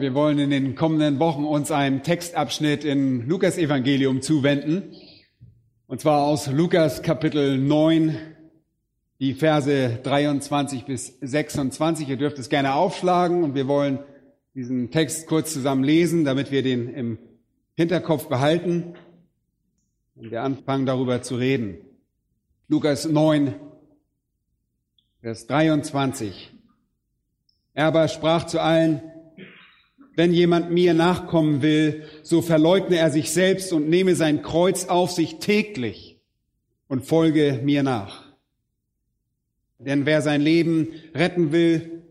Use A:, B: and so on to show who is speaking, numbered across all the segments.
A: Wir wollen in den kommenden Wochen uns einem Textabschnitt in Lukas Evangelium zuwenden. Und zwar aus Lukas Kapitel 9, die Verse 23 bis 26. Ihr dürft es gerne aufschlagen und wir wollen diesen Text kurz zusammen lesen, damit wir den im Hinterkopf behalten und wir anfangen darüber zu reden. Lukas 9, Vers 23. Er aber sprach zu allen, wenn jemand mir nachkommen will, so verleugne er sich selbst und nehme sein Kreuz auf sich täglich und folge mir nach. Denn wer sein Leben retten will,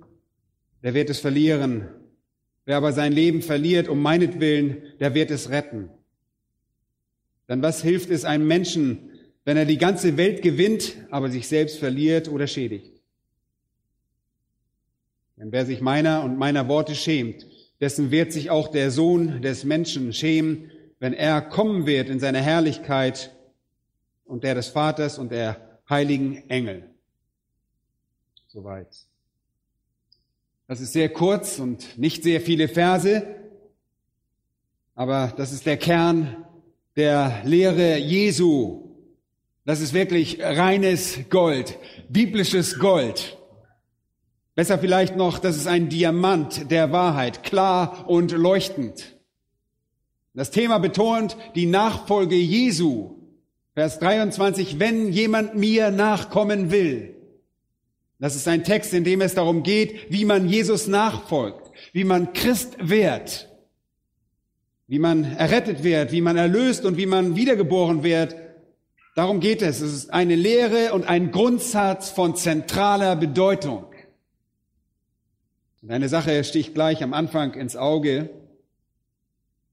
A: der wird es verlieren. Wer aber sein Leben verliert um meinetwillen, der wird es retten. Denn was hilft es einem Menschen, wenn er die ganze Welt gewinnt, aber sich selbst verliert oder schädigt? Denn wer sich meiner und meiner Worte schämt, dessen wird sich auch der Sohn des Menschen schämen, wenn er kommen wird in seiner Herrlichkeit und der des Vaters und der heiligen Engel. Soweit. Das ist sehr kurz und nicht sehr viele Verse, aber das ist der Kern der Lehre Jesu. Das ist wirklich reines Gold, biblisches Gold. Besser vielleicht noch, das ist ein Diamant der Wahrheit, klar und leuchtend. Das Thema betont die Nachfolge Jesu. Vers 23, wenn jemand mir nachkommen will. Das ist ein Text, in dem es darum geht, wie man Jesus nachfolgt, wie man Christ wird, wie man errettet wird, wie man erlöst und wie man wiedergeboren wird. Darum geht es. Es ist eine Lehre und ein Grundsatz von zentraler Bedeutung. Und eine Sache sticht gleich am Anfang ins Auge,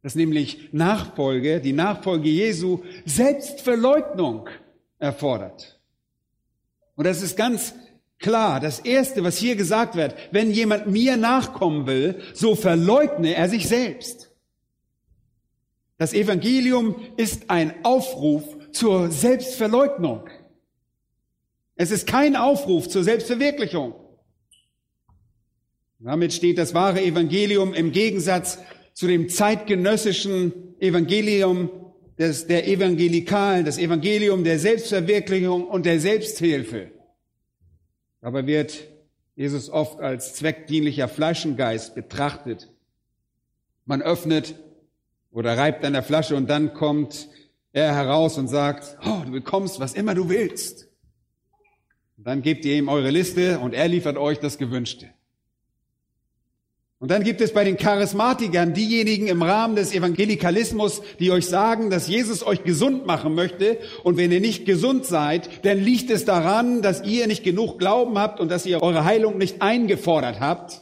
A: dass nämlich Nachfolge, die Nachfolge Jesu, Selbstverleugnung erfordert. Und das ist ganz klar. Das Erste, was hier gesagt wird, wenn jemand mir nachkommen will, so verleugne er sich selbst. Das Evangelium ist ein Aufruf zur Selbstverleugnung. Es ist kein Aufruf zur Selbstverwirklichung. Damit steht das wahre Evangelium im Gegensatz zu dem zeitgenössischen Evangelium des, der Evangelikalen, das Evangelium der Selbstverwirklichung und der Selbsthilfe. Dabei wird Jesus oft als zweckdienlicher Flaschengeist betrachtet. Man öffnet oder reibt an der Flasche und dann kommt er heraus und sagt, oh, du bekommst, was immer du willst. Und dann gebt ihr ihm eure Liste und er liefert euch das Gewünschte. Und dann gibt es bei den Charismatikern diejenigen im Rahmen des Evangelikalismus, die euch sagen, dass Jesus euch gesund machen möchte. Und wenn ihr nicht gesund seid, dann liegt es daran, dass ihr nicht genug Glauben habt und dass ihr eure Heilung nicht eingefordert habt.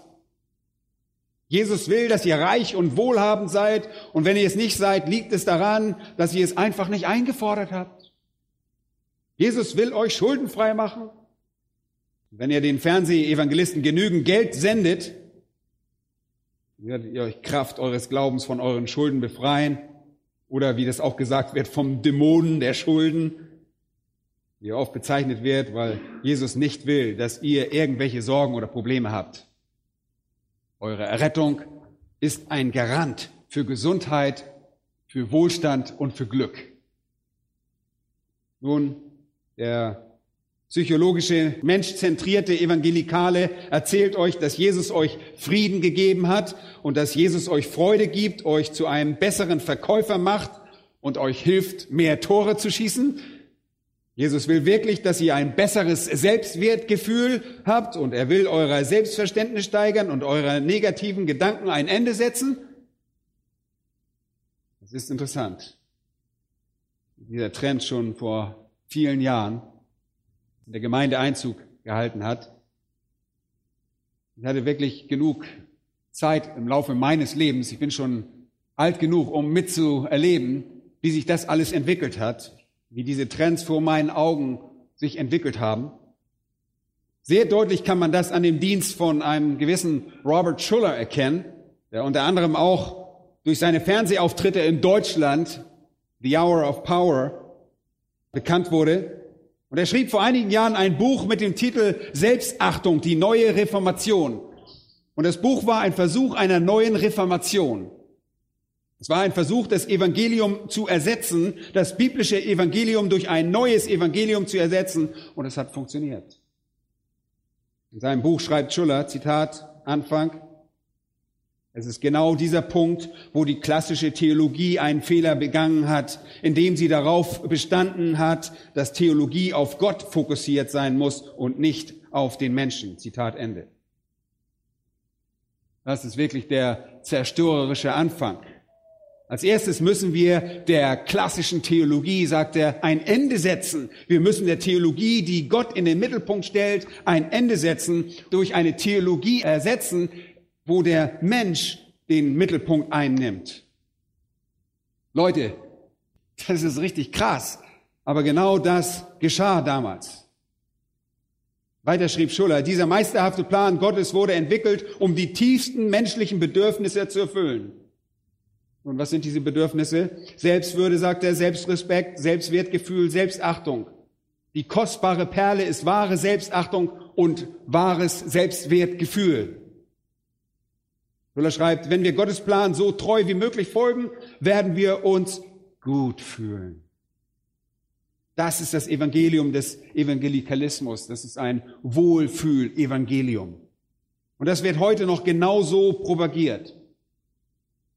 A: Jesus will, dass ihr reich und wohlhabend seid. Und wenn ihr es nicht seid, liegt es daran, dass ihr es einfach nicht eingefordert habt. Jesus will euch schuldenfrei machen. Wenn ihr den Fernsehevangelisten genügend Geld sendet, werdet ihr euch Kraft eures Glaubens von euren Schulden befreien. Oder wie das auch gesagt wird, vom Dämonen der Schulden, wie oft bezeichnet wird, weil Jesus nicht will, dass ihr irgendwelche Sorgen oder Probleme habt. Eure Errettung ist ein Garant für Gesundheit, für Wohlstand und für Glück. Nun, der psychologische, menschzentrierte Evangelikale erzählt euch, dass Jesus euch Frieden gegeben hat und dass Jesus euch Freude gibt, euch zu einem besseren Verkäufer macht und euch hilft, mehr Tore zu schießen. Jesus will wirklich, dass ihr ein besseres Selbstwertgefühl habt und er will euer Selbstverständnis steigern und eurer negativen Gedanken ein Ende setzen. Das ist interessant. Dieser Trend schon vor vielen Jahren in der Gemeinde Einzug gehalten hat. Ich hatte wirklich genug Zeit im Laufe meines Lebens. Ich bin schon alt genug, um mitzuerleben, wie sich das alles entwickelt hat, wie diese Trends vor meinen Augen sich entwickelt haben. Sehr deutlich kann man das an dem Dienst von einem gewissen Robert Schuller erkennen, der unter anderem auch durch seine Fernsehauftritte in Deutschland, The Hour of Power, bekannt wurde. Und er schrieb vor einigen Jahren ein Buch mit dem Titel Selbstachtung, die neue Reformation. Und das Buch war ein Versuch einer neuen Reformation. Es war ein Versuch, das Evangelium zu ersetzen, das biblische Evangelium durch ein neues Evangelium zu ersetzen. Und es hat funktioniert. In seinem Buch schreibt Schuller, Zitat, Anfang, es ist genau dieser Punkt, wo die klassische Theologie einen Fehler begangen hat, indem sie darauf bestanden hat, dass Theologie auf Gott fokussiert sein muss und nicht auf den Menschen. Zitat Ende. Das ist wirklich der zerstörerische Anfang. Als erstes müssen wir der klassischen Theologie, sagt er, ein Ende setzen. Wir müssen der Theologie, die Gott in den Mittelpunkt stellt, ein Ende setzen, durch eine Theologie ersetzen, wo der Mensch den Mittelpunkt einnimmt. Leute, das ist richtig krass, aber genau das geschah damals. Weiter schrieb Schuller, dieser meisterhafte Plan Gottes wurde entwickelt, um die tiefsten menschlichen Bedürfnisse zu erfüllen. Und was sind diese Bedürfnisse? Selbstwürde, sagt er, Selbstrespekt, Selbstwertgefühl, Selbstachtung. Die kostbare Perle ist wahre Selbstachtung und wahres Selbstwertgefühl. Müller schreibt, wenn wir Gottes Plan so treu wie möglich folgen, werden wir uns gut fühlen. Das ist das Evangelium des Evangelikalismus. Das ist ein Wohlfühl-Evangelium. Und das wird heute noch genauso propagiert.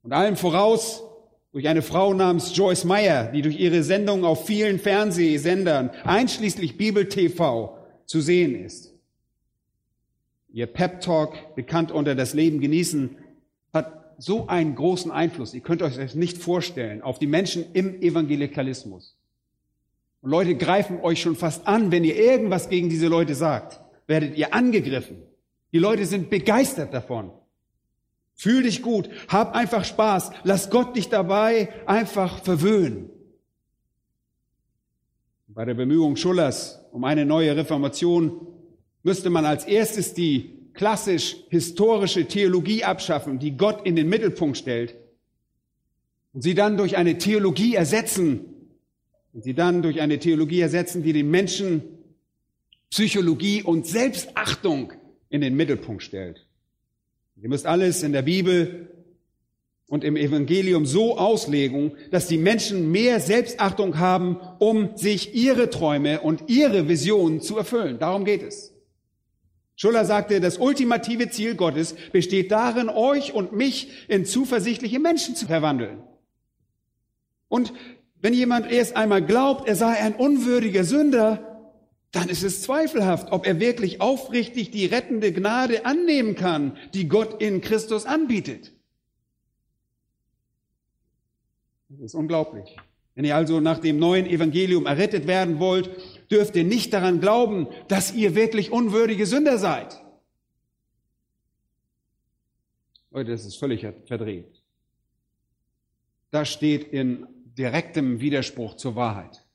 A: Und allem voraus durch eine Frau namens Joyce Meyer, die durch ihre Sendung auf vielen Fernsehsendern, einschließlich Bibel TV, zu sehen ist. Ihr Pep Talk, bekannt unter das Leben genießen, so einen großen Einfluss. Ihr könnt euch das nicht vorstellen auf die Menschen im Evangelikalismus. Und Leute greifen euch schon fast an, wenn ihr irgendwas gegen diese Leute sagt, werdet ihr angegriffen. Die Leute sind begeistert davon. Fühl dich gut, hab einfach Spaß, lass Gott dich dabei einfach verwöhnen. Bei der Bemühung Schullers um eine neue Reformation müsste man als erstes die klassisch historische Theologie abschaffen, die Gott in den Mittelpunkt stellt und sie dann durch eine Theologie ersetzen und sie dann durch eine Theologie ersetzen, die den Menschen Psychologie und Selbstachtung in den Mittelpunkt stellt. Ihr müsst alles in der Bibel und im Evangelium so auslegen, dass die Menschen mehr Selbstachtung haben, um sich ihre Träume und ihre Visionen zu erfüllen. Darum geht es. Schuller sagte, das ultimative Ziel Gottes besteht darin, euch und mich in zuversichtliche Menschen zu verwandeln. Und wenn jemand erst einmal glaubt, er sei ein unwürdiger Sünder, dann ist es zweifelhaft, ob er wirklich aufrichtig die rettende Gnade annehmen kann, die Gott in Christus anbietet. Das ist unglaublich. Wenn ihr also nach dem neuen Evangelium errettet werden wollt, dürft ihr nicht daran glauben, dass ihr wirklich unwürdige Sünder seid. Leute, das ist völlig verdreht. Das steht in direktem Widerspruch zur Wahrheit.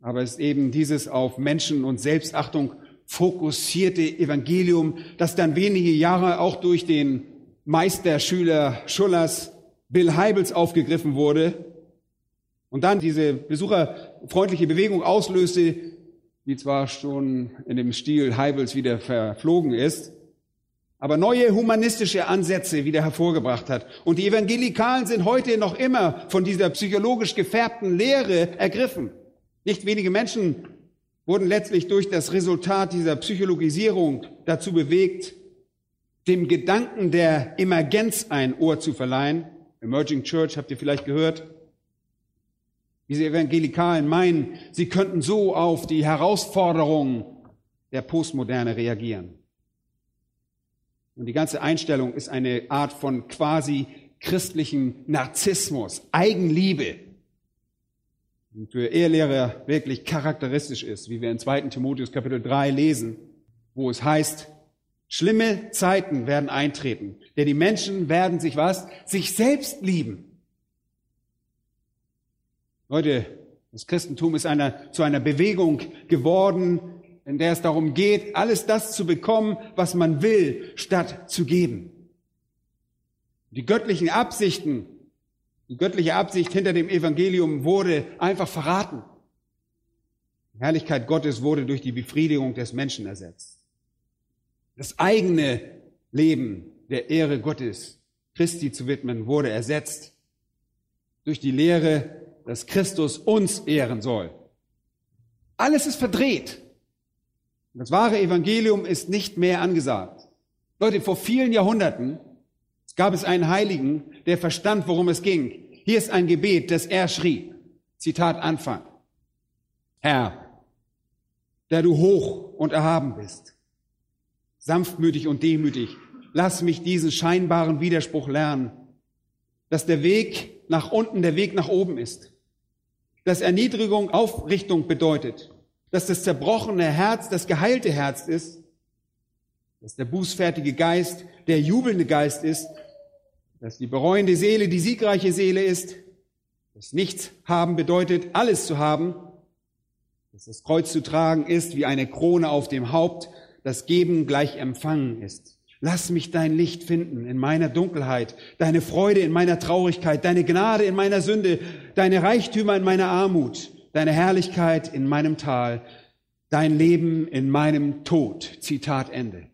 A: Aber es ist eben dieses auf Menschen und Selbstachtung fokussierte Evangelium, das dann wenige Jahre auch durch den Meisterschüler Schullers Bill Heibels aufgegriffen wurde und dann diese besucherfreundliche Bewegung auslöste, die zwar schon in dem Stil Heibels wieder verflogen ist, aber neue humanistische Ansätze wieder hervorgebracht hat. Und die Evangelikalen sind heute noch immer von dieser psychologisch gefärbten Lehre ergriffen. Nicht wenige Menschen wurden letztlich durch das Resultat dieser Psychologisierung dazu bewegt, dem Gedanken der Emergenz ein Ohr zu verleihen. Emerging Church habt ihr vielleicht gehört. Diese Evangelikalen meinen, sie könnten so auf die Herausforderungen der Postmoderne reagieren. Und die ganze Einstellung ist eine Art von quasi christlichen Narzissmus, Eigenliebe, für Ehelehrer wirklich charakteristisch ist, wie wir in 2. Timotheus Kapitel 3 lesen, wo es heißt, Schlimme Zeiten werden eintreten, denn die Menschen werden sich was? Sich selbst lieben. Leute, das Christentum ist einer, zu einer Bewegung geworden, in der es darum geht, alles das zu bekommen, was man will, statt zu geben. Die göttlichen Absichten, die göttliche Absicht hinter dem Evangelium wurde einfach verraten. Die Herrlichkeit Gottes wurde durch die Befriedigung des Menschen ersetzt. Das eigene Leben der Ehre Gottes, Christi zu widmen, wurde ersetzt durch die Lehre, dass Christus uns ehren soll. Alles ist verdreht. Das wahre Evangelium ist nicht mehr angesagt. Leute, vor vielen Jahrhunderten gab es einen Heiligen, der verstand, worum es ging. Hier ist ein Gebet, das er schrieb. Zitat Anfang. Herr, der du hoch und erhaben bist, sanftmütig und demütig, lass mich diesen scheinbaren Widerspruch lernen, dass der Weg nach unten der Weg nach oben ist, dass Erniedrigung Aufrichtung bedeutet, dass das zerbrochene Herz das geheilte Herz ist, dass der bußfertige Geist der jubelnde Geist ist, dass die bereuende Seele die siegreiche Seele ist, dass nichts haben bedeutet, alles zu haben, dass das Kreuz zu tragen ist wie eine Krone auf dem Haupt, das Geben gleich Empfangen ist. Lass mich dein Licht finden in meiner Dunkelheit, deine Freude in meiner Traurigkeit, deine Gnade in meiner Sünde, deine Reichtümer in meiner Armut, deine Herrlichkeit in meinem Tal, dein Leben in meinem Tod. Zitat Ende.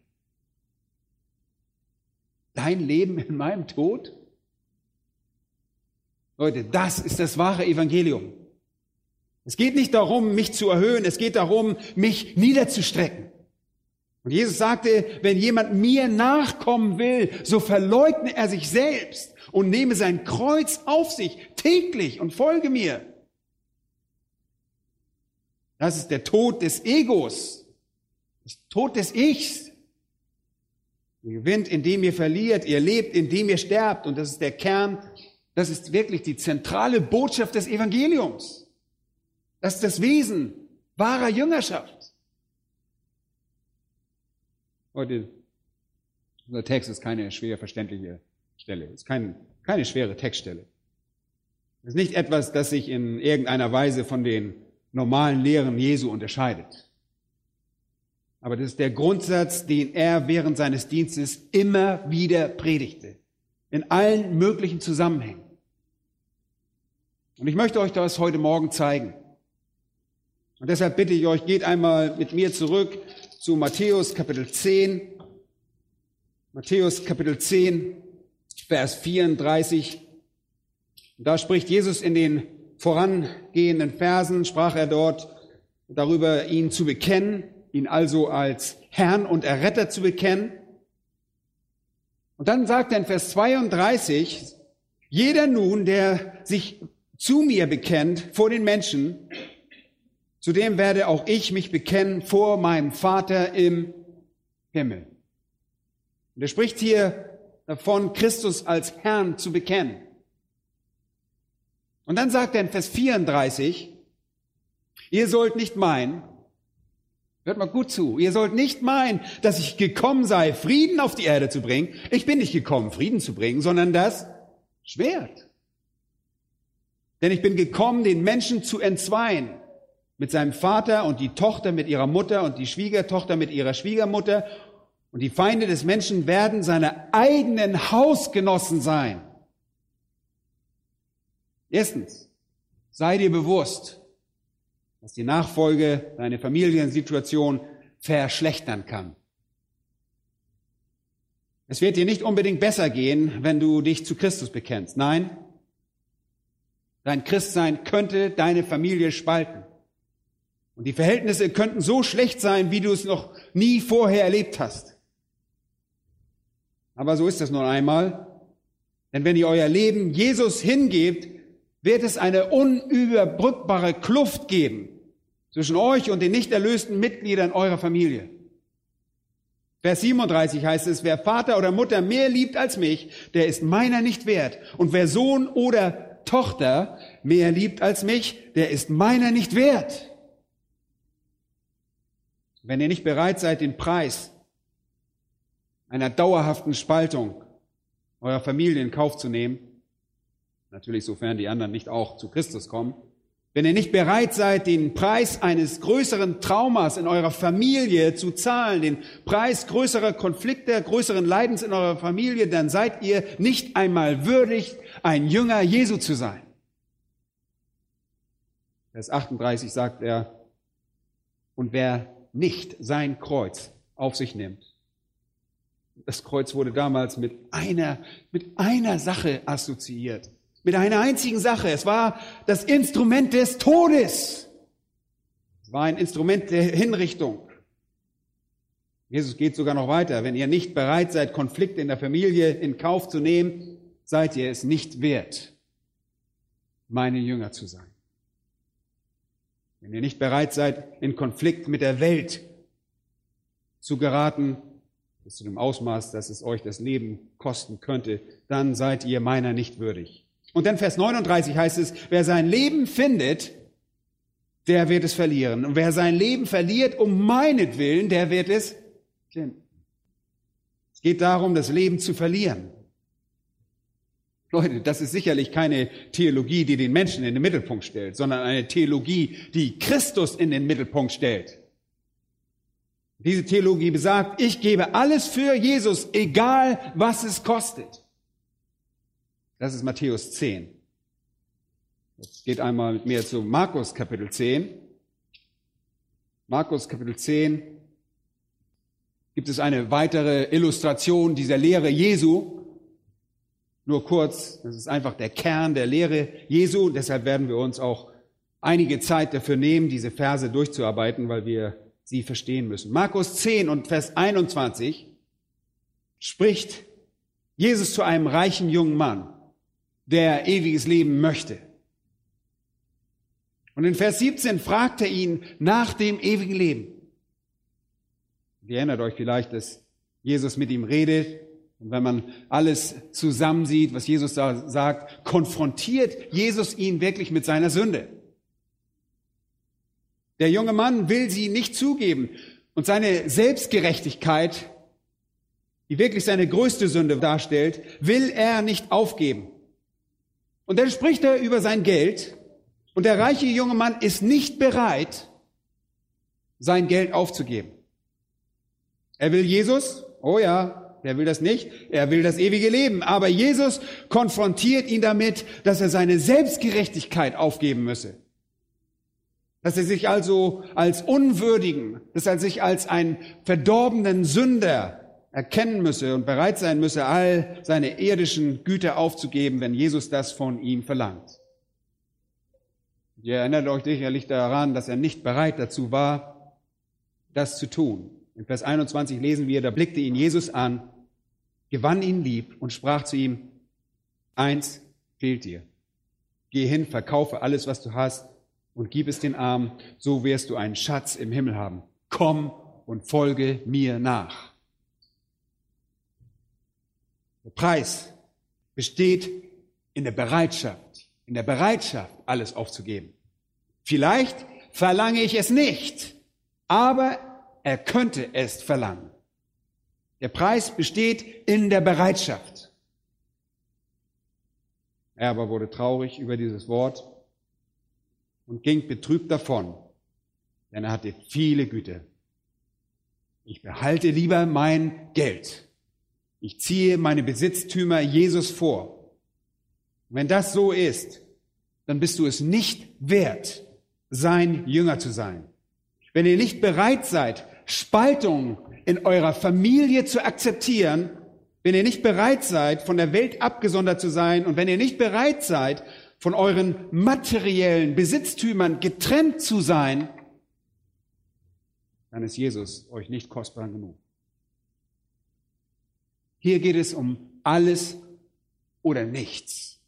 A: Dein Leben in meinem Tod? Leute, das ist das wahre Evangelium. Es geht nicht darum, mich zu erhöhen, es geht darum, mich niederzustrecken. Und Jesus sagte, wenn jemand mir nachkommen will, so verleugne er sich selbst und nehme sein Kreuz auf sich täglich und folge mir. Das ist der Tod des Egos, das Tod des Ichs. Ihr gewinnt, indem ihr verliert, ihr lebt, indem ihr sterbt. Und das ist der Kern, das ist wirklich die zentrale Botschaft des Evangeliums. Das ist das Wesen wahrer Jüngerschaft. Heute, unser Text ist keine schwer verständliche Stelle, ist kein, keine schwere Textstelle. Es ist nicht etwas, das sich in irgendeiner Weise von den normalen Lehren Jesu unterscheidet. Aber das ist der Grundsatz, den er während seines Dienstes immer wieder predigte. In allen möglichen Zusammenhängen. Und ich möchte euch das heute Morgen zeigen. Und deshalb bitte ich euch, geht einmal mit mir zurück zu Matthäus Kapitel 10. Matthäus Kapitel 10, Vers 34. Da spricht Jesus in den vorangehenden Versen, sprach er dort darüber, ihn zu bekennen, ihn also als Herrn und Erretter zu bekennen. Und dann sagt er in Vers 32, jeder nun, der sich zu mir bekennt vor den Menschen, Zudem werde auch ich mich bekennen vor meinem Vater im Himmel. Und er spricht hier davon, Christus als Herrn zu bekennen. Und dann sagt er in Vers 34, ihr sollt nicht meinen, hört mal gut zu, ihr sollt nicht meinen, dass ich gekommen sei, Frieden auf die Erde zu bringen. Ich bin nicht gekommen, Frieden zu bringen, sondern das Schwert. Denn ich bin gekommen, den Menschen zu entzweien mit seinem Vater und die Tochter mit ihrer Mutter und die Schwiegertochter mit ihrer Schwiegermutter. Und die Feinde des Menschen werden seine eigenen Hausgenossen sein. Erstens, sei dir bewusst, dass die Nachfolge deine Familiensituation verschlechtern kann. Es wird dir nicht unbedingt besser gehen, wenn du dich zu Christus bekennst. Nein, dein Christsein könnte deine Familie spalten. Und die Verhältnisse könnten so schlecht sein, wie du es noch nie vorher erlebt hast. Aber so ist das nun einmal. Denn wenn ihr euer Leben Jesus hingebt, wird es eine unüberbrückbare Kluft geben zwischen euch und den nicht erlösten Mitgliedern eurer Familie. Vers 37 heißt es, wer Vater oder Mutter mehr liebt als mich, der ist meiner nicht wert. Und wer Sohn oder Tochter mehr liebt als mich, der ist meiner nicht wert. Wenn ihr nicht bereit seid, den Preis einer dauerhaften Spaltung eurer Familie in Kauf zu nehmen, natürlich sofern die anderen nicht auch zu Christus kommen, wenn ihr nicht bereit seid, den Preis eines größeren Traumas in eurer Familie zu zahlen, den Preis größerer Konflikte, größeren Leidens in eurer Familie, dann seid ihr nicht einmal würdig, ein Jünger Jesu zu sein. Vers 38 sagt er, und wer nicht sein Kreuz auf sich nimmt, das Kreuz wurde damals mit einer, mit einer Sache assoziiert. Mit einer einzigen Sache. Es war das Instrument des Todes. Es war ein Instrument der Hinrichtung. Jesus geht sogar noch weiter. Wenn ihr nicht bereit seid, Konflikte in der Familie in Kauf zu nehmen, seid ihr es nicht wert, meine Jünger zu sein. Wenn ihr nicht bereit seid, in Konflikt mit der Welt zu geraten, bis zu dem Ausmaß, dass es euch das Leben kosten könnte, dann seid ihr meiner nicht würdig. Und dann Vers 39 heißt es, wer sein Leben findet, der wird es verlieren. Und wer sein Leben verliert um meinetwillen, der wird es finden. Es geht darum, das Leben zu verlieren. Leute, das ist sicherlich keine Theologie, die den Menschen in den Mittelpunkt stellt, sondern eine Theologie, die Christus in den Mittelpunkt stellt. Diese Theologie besagt, ich gebe alles für Jesus, egal was es kostet. Das ist Matthäus 10. Jetzt geht einmal mit mir zu Markus Kapitel 10. Markus Kapitel 10 gibt es eine weitere Illustration dieser Lehre Jesu. Nur kurz, das ist einfach der Kern der Lehre Jesu. Deshalb werden wir uns auch einige Zeit dafür nehmen, diese Verse durchzuarbeiten, weil wir sie verstehen müssen. Markus 10 und Vers 21 spricht Jesus zu einem reichen jungen Mann der ewiges Leben möchte. Und in Vers 17 fragt er ihn nach dem ewigen Leben. Ihr erinnert euch vielleicht, dass Jesus mit ihm redet. Und wenn man alles zusammensieht, was Jesus da sagt, konfrontiert Jesus ihn wirklich mit seiner Sünde. Der junge Mann will sie nicht zugeben. Und seine Selbstgerechtigkeit, die wirklich seine größte Sünde darstellt, will er nicht aufgeben. Und dann spricht er über sein Geld und der reiche junge Mann ist nicht bereit, sein Geld aufzugeben. Er will Jesus, oh ja, er will das nicht, er will das ewige Leben, aber Jesus konfrontiert ihn damit, dass er seine Selbstgerechtigkeit aufgeben müsse. Dass er sich also als unwürdigen, dass er sich als einen verdorbenen Sünder erkennen müsse und bereit sein müsse, all seine irdischen Güter aufzugeben, wenn Jesus das von ihm verlangt. Ihr erinnert euch sicherlich daran, dass er nicht bereit dazu war, das zu tun. In Vers 21 lesen wir, da blickte ihn Jesus an, gewann ihn lieb und sprach zu ihm, eins fehlt dir. Geh hin, verkaufe alles, was du hast und gib es den Armen, so wirst du einen Schatz im Himmel haben. Komm und folge mir nach. Der Preis besteht in der Bereitschaft, in der Bereitschaft, alles aufzugeben. Vielleicht verlange ich es nicht, aber er könnte es verlangen. Der Preis besteht in der Bereitschaft. Er aber wurde traurig über dieses Wort und ging betrübt davon, denn er hatte viele Güter. Ich behalte lieber mein Geld ich ziehe meine Besitztümer Jesus vor. Und wenn das so ist, dann bist du es nicht wert, sein Jünger zu sein. Wenn ihr nicht bereit seid, Spaltung in eurer Familie zu akzeptieren, wenn ihr nicht bereit seid, von der Welt abgesondert zu sein und wenn ihr nicht bereit seid, von euren materiellen Besitztümern getrennt zu sein, dann ist Jesus euch nicht kostbar genug. Hier geht es um alles oder nichts.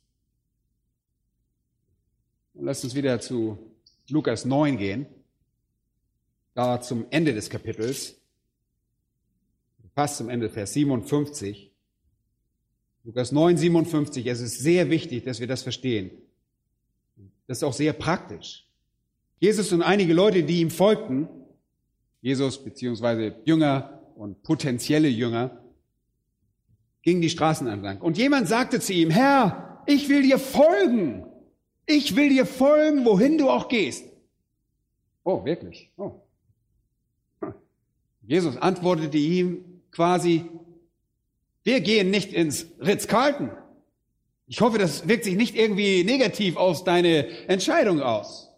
A: Und lasst uns wieder zu Lukas 9 gehen, da zum Ende des Kapitels, fast zum Ende, Vers 57. Lukas 9, 57, es ist sehr wichtig, dass wir das verstehen. Das ist auch sehr praktisch. Jesus und einige Leute, die ihm folgten, Jesus beziehungsweise Jünger und potenzielle Jünger, ging die Straßen entlang. Und jemand sagte zu ihm, Herr, ich will dir folgen. Ich will dir folgen, wohin du auch gehst. Oh, wirklich? Oh. Jesus antwortete ihm quasi, wir gehen nicht ins Ritz-Carlton. Ich hoffe, das wirkt sich nicht irgendwie negativ aus deine Entscheidung aus.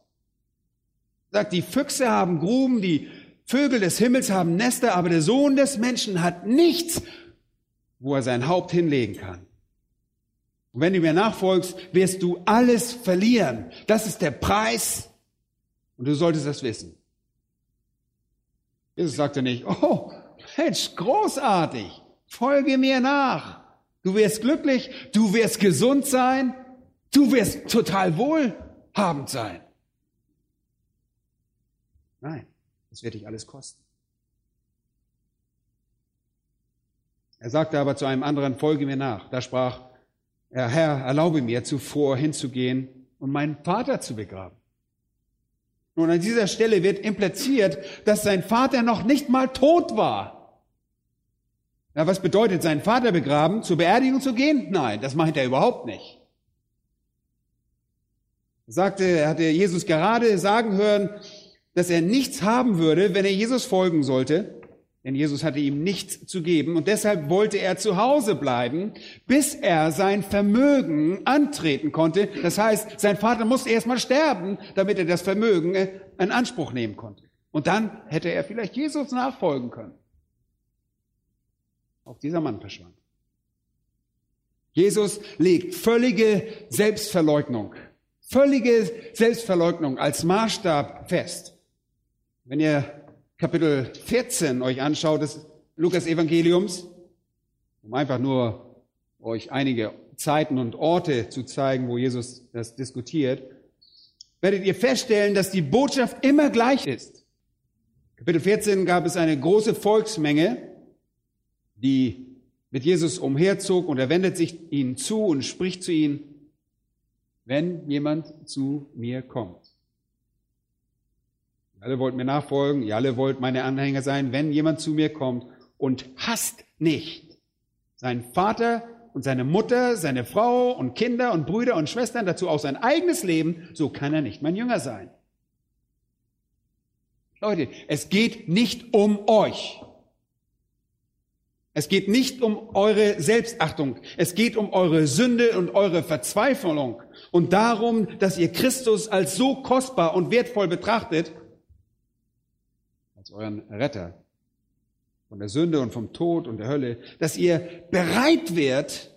A: Sagt, die Füchse haben Gruben, die Vögel des Himmels haben Nester, aber der Sohn des Menschen hat nichts, wo er sein Haupt hinlegen kann. Und wenn du mir nachfolgst, wirst du alles verlieren. Das ist der Preis. Und du solltest das wissen. Jesus sagte nicht, oh, Mensch, großartig, folge mir nach. Du wirst glücklich, du wirst gesund sein, du wirst total wohlhabend sein. Nein, das wird dich alles kosten. Er sagte aber zu einem anderen, folge mir nach. Da sprach er, Herr, erlaube mir zuvor hinzugehen und meinen Vater zu begraben. Nun, an dieser Stelle wird impliziert, dass sein Vater noch nicht mal tot war. Ja, was bedeutet, seinen Vater begraben, zur Beerdigung zu gehen? Nein, das meint er überhaupt nicht. Er sagte, er hatte Jesus gerade sagen hören, dass er nichts haben würde, wenn er Jesus folgen sollte. Denn Jesus hatte ihm nichts zu geben und deshalb wollte er zu Hause bleiben, bis er sein Vermögen antreten konnte. Das heißt, sein Vater musste erstmal sterben, damit er das Vermögen äh, in Anspruch nehmen konnte. Und dann hätte er vielleicht Jesus nachfolgen können. Auch dieser Mann verschwand. Jesus legt völlige Selbstverleugnung, völlige Selbstverleugnung als Maßstab fest. Wenn ihr Kapitel 14 euch anschaut des Lukas Evangeliums, um einfach nur euch einige Zeiten und Orte zu zeigen, wo Jesus das diskutiert, werdet ihr feststellen, dass die Botschaft immer gleich ist. Kapitel 14 gab es eine große Volksmenge, die mit Jesus umherzog und er wendet sich ihnen zu und spricht zu ihnen, wenn jemand zu mir kommt alle wollt mir nachfolgen, ihr alle wollt meine Anhänger sein, wenn jemand zu mir kommt und hasst nicht seinen Vater und seine Mutter, seine Frau und Kinder und Brüder und Schwestern, dazu auch sein eigenes Leben, so kann er nicht mein Jünger sein. Leute, es geht nicht um euch. Es geht nicht um eure Selbstachtung. Es geht um eure Sünde und eure Verzweiflung und darum, dass ihr Christus als so kostbar und wertvoll betrachtet, euren Retter von der Sünde und vom Tod und der Hölle, dass ihr bereit wärt,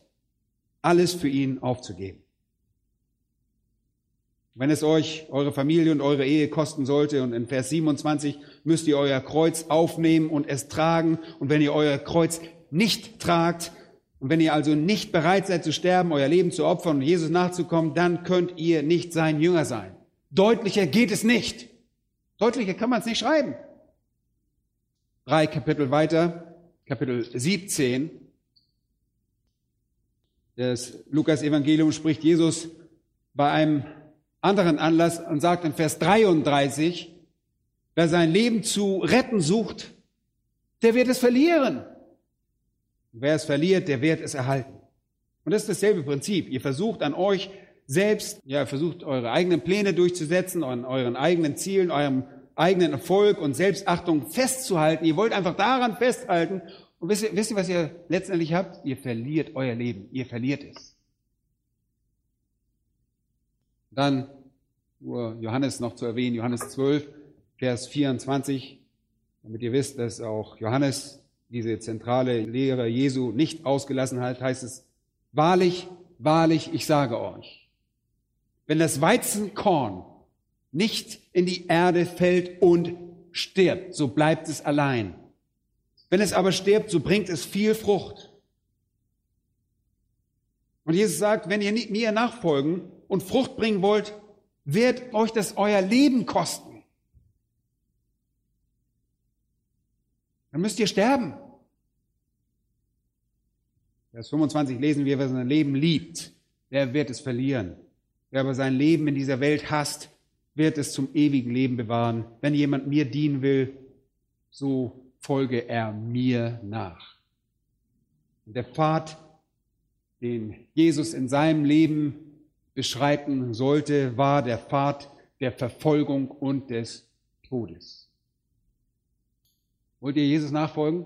A: alles für ihn aufzugeben. Wenn es euch eure Familie und eure Ehe kosten sollte, und in Vers 27 müsst ihr euer Kreuz aufnehmen und es tragen, und wenn ihr euer Kreuz nicht tragt, und wenn ihr also nicht bereit seid zu sterben, euer Leben zu opfern und Jesus nachzukommen, dann könnt ihr nicht sein Jünger sein. Deutlicher geht es nicht. Deutlicher kann man es nicht schreiben drei Kapitel weiter, Kapitel 17 des Lukas-Evangelium spricht Jesus bei einem anderen Anlass und sagt in Vers 33, wer sein Leben zu retten sucht, der wird es verlieren. Wer es verliert, der wird es erhalten. Und das ist dasselbe Prinzip. Ihr versucht an euch selbst, ja, versucht eure eigenen Pläne durchzusetzen, an euren eigenen Zielen, eurem eigenen Erfolg und Selbstachtung festzuhalten. Ihr wollt einfach daran festhalten. Und wisst ihr, wisst ihr, was ihr letztendlich habt? Ihr verliert euer Leben. Ihr verliert es. Dann nur Johannes noch zu erwähnen, Johannes 12, Vers 24, damit ihr wisst, dass auch Johannes diese zentrale Lehre Jesu nicht ausgelassen hat, heißt es, wahrlich, wahrlich, ich sage euch, wenn das Weizenkorn nicht in die Erde fällt und stirbt, so bleibt es allein. Wenn es aber stirbt, so bringt es viel Frucht. Und Jesus sagt, wenn ihr mir nachfolgen und Frucht bringen wollt, wird euch das euer Leben kosten. Dann müsst ihr sterben. Vers 25 lesen wir, wer sein Leben liebt, der wird es verlieren. Wer aber sein Leben in dieser Welt hasst, wird es zum ewigen Leben bewahren. Wenn jemand mir dienen will, so folge er mir nach. Und der Pfad, den Jesus in seinem Leben beschreiten sollte, war der Pfad der Verfolgung und des Todes. Wollt ihr Jesus nachfolgen?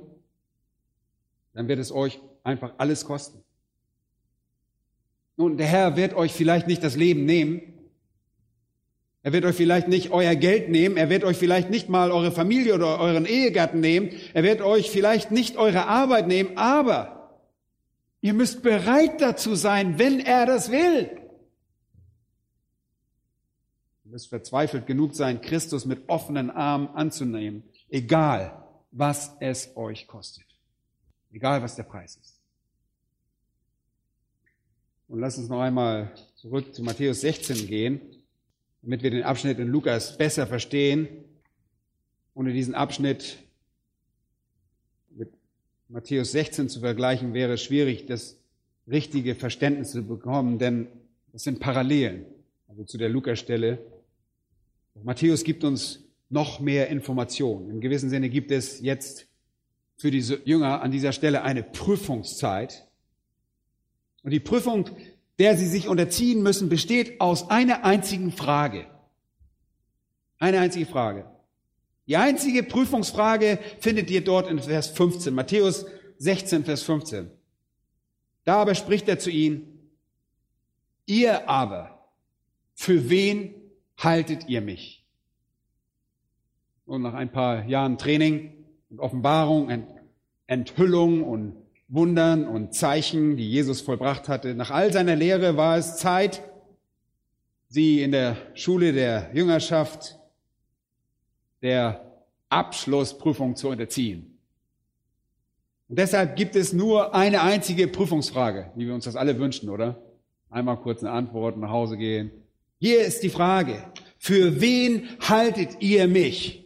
A: Dann wird es euch einfach alles kosten. Nun, der Herr wird euch vielleicht nicht das Leben nehmen. Er wird euch vielleicht nicht euer Geld nehmen. Er wird euch vielleicht nicht mal eure Familie oder euren Ehegatten nehmen. Er wird euch vielleicht nicht eure Arbeit nehmen. Aber ihr müsst bereit dazu sein, wenn er das will. Ihr müsst verzweifelt genug sein, Christus mit offenen Armen anzunehmen. Egal, was es euch kostet. Egal, was der Preis ist. Und lass uns noch einmal zurück zu Matthäus 16 gehen, damit wir den Abschnitt in Lukas besser verstehen. Ohne diesen Abschnitt mit Matthäus 16 zu vergleichen, wäre schwierig, das richtige Verständnis zu bekommen, denn das sind Parallelen, also zu der Lukas-Stelle. Matthäus gibt uns noch mehr Informationen. Im gewissen Sinne gibt es jetzt für diese Jünger an dieser Stelle eine Prüfungszeit. Und die Prüfung, der sie sich unterziehen müssen, besteht aus einer einzigen Frage. Eine einzige Frage. Die einzige Prüfungsfrage findet ihr dort in Vers 15, Matthäus 16, Vers 15. Da aber spricht er zu ihnen, ihr aber, für wen haltet ihr mich? Und nach ein paar Jahren Training und Offenbarung, Enthüllung und Wundern und Zeichen, die Jesus vollbracht hatte. Nach all seiner Lehre war es Zeit, sie in der Schule der Jüngerschaft der Abschlussprüfung zu unterziehen. Und deshalb gibt es nur eine einzige Prüfungsfrage, wie wir uns das alle wünschen, oder? Einmal kurz eine Antwort, nach Hause gehen. Hier ist die Frage, für wen haltet ihr mich?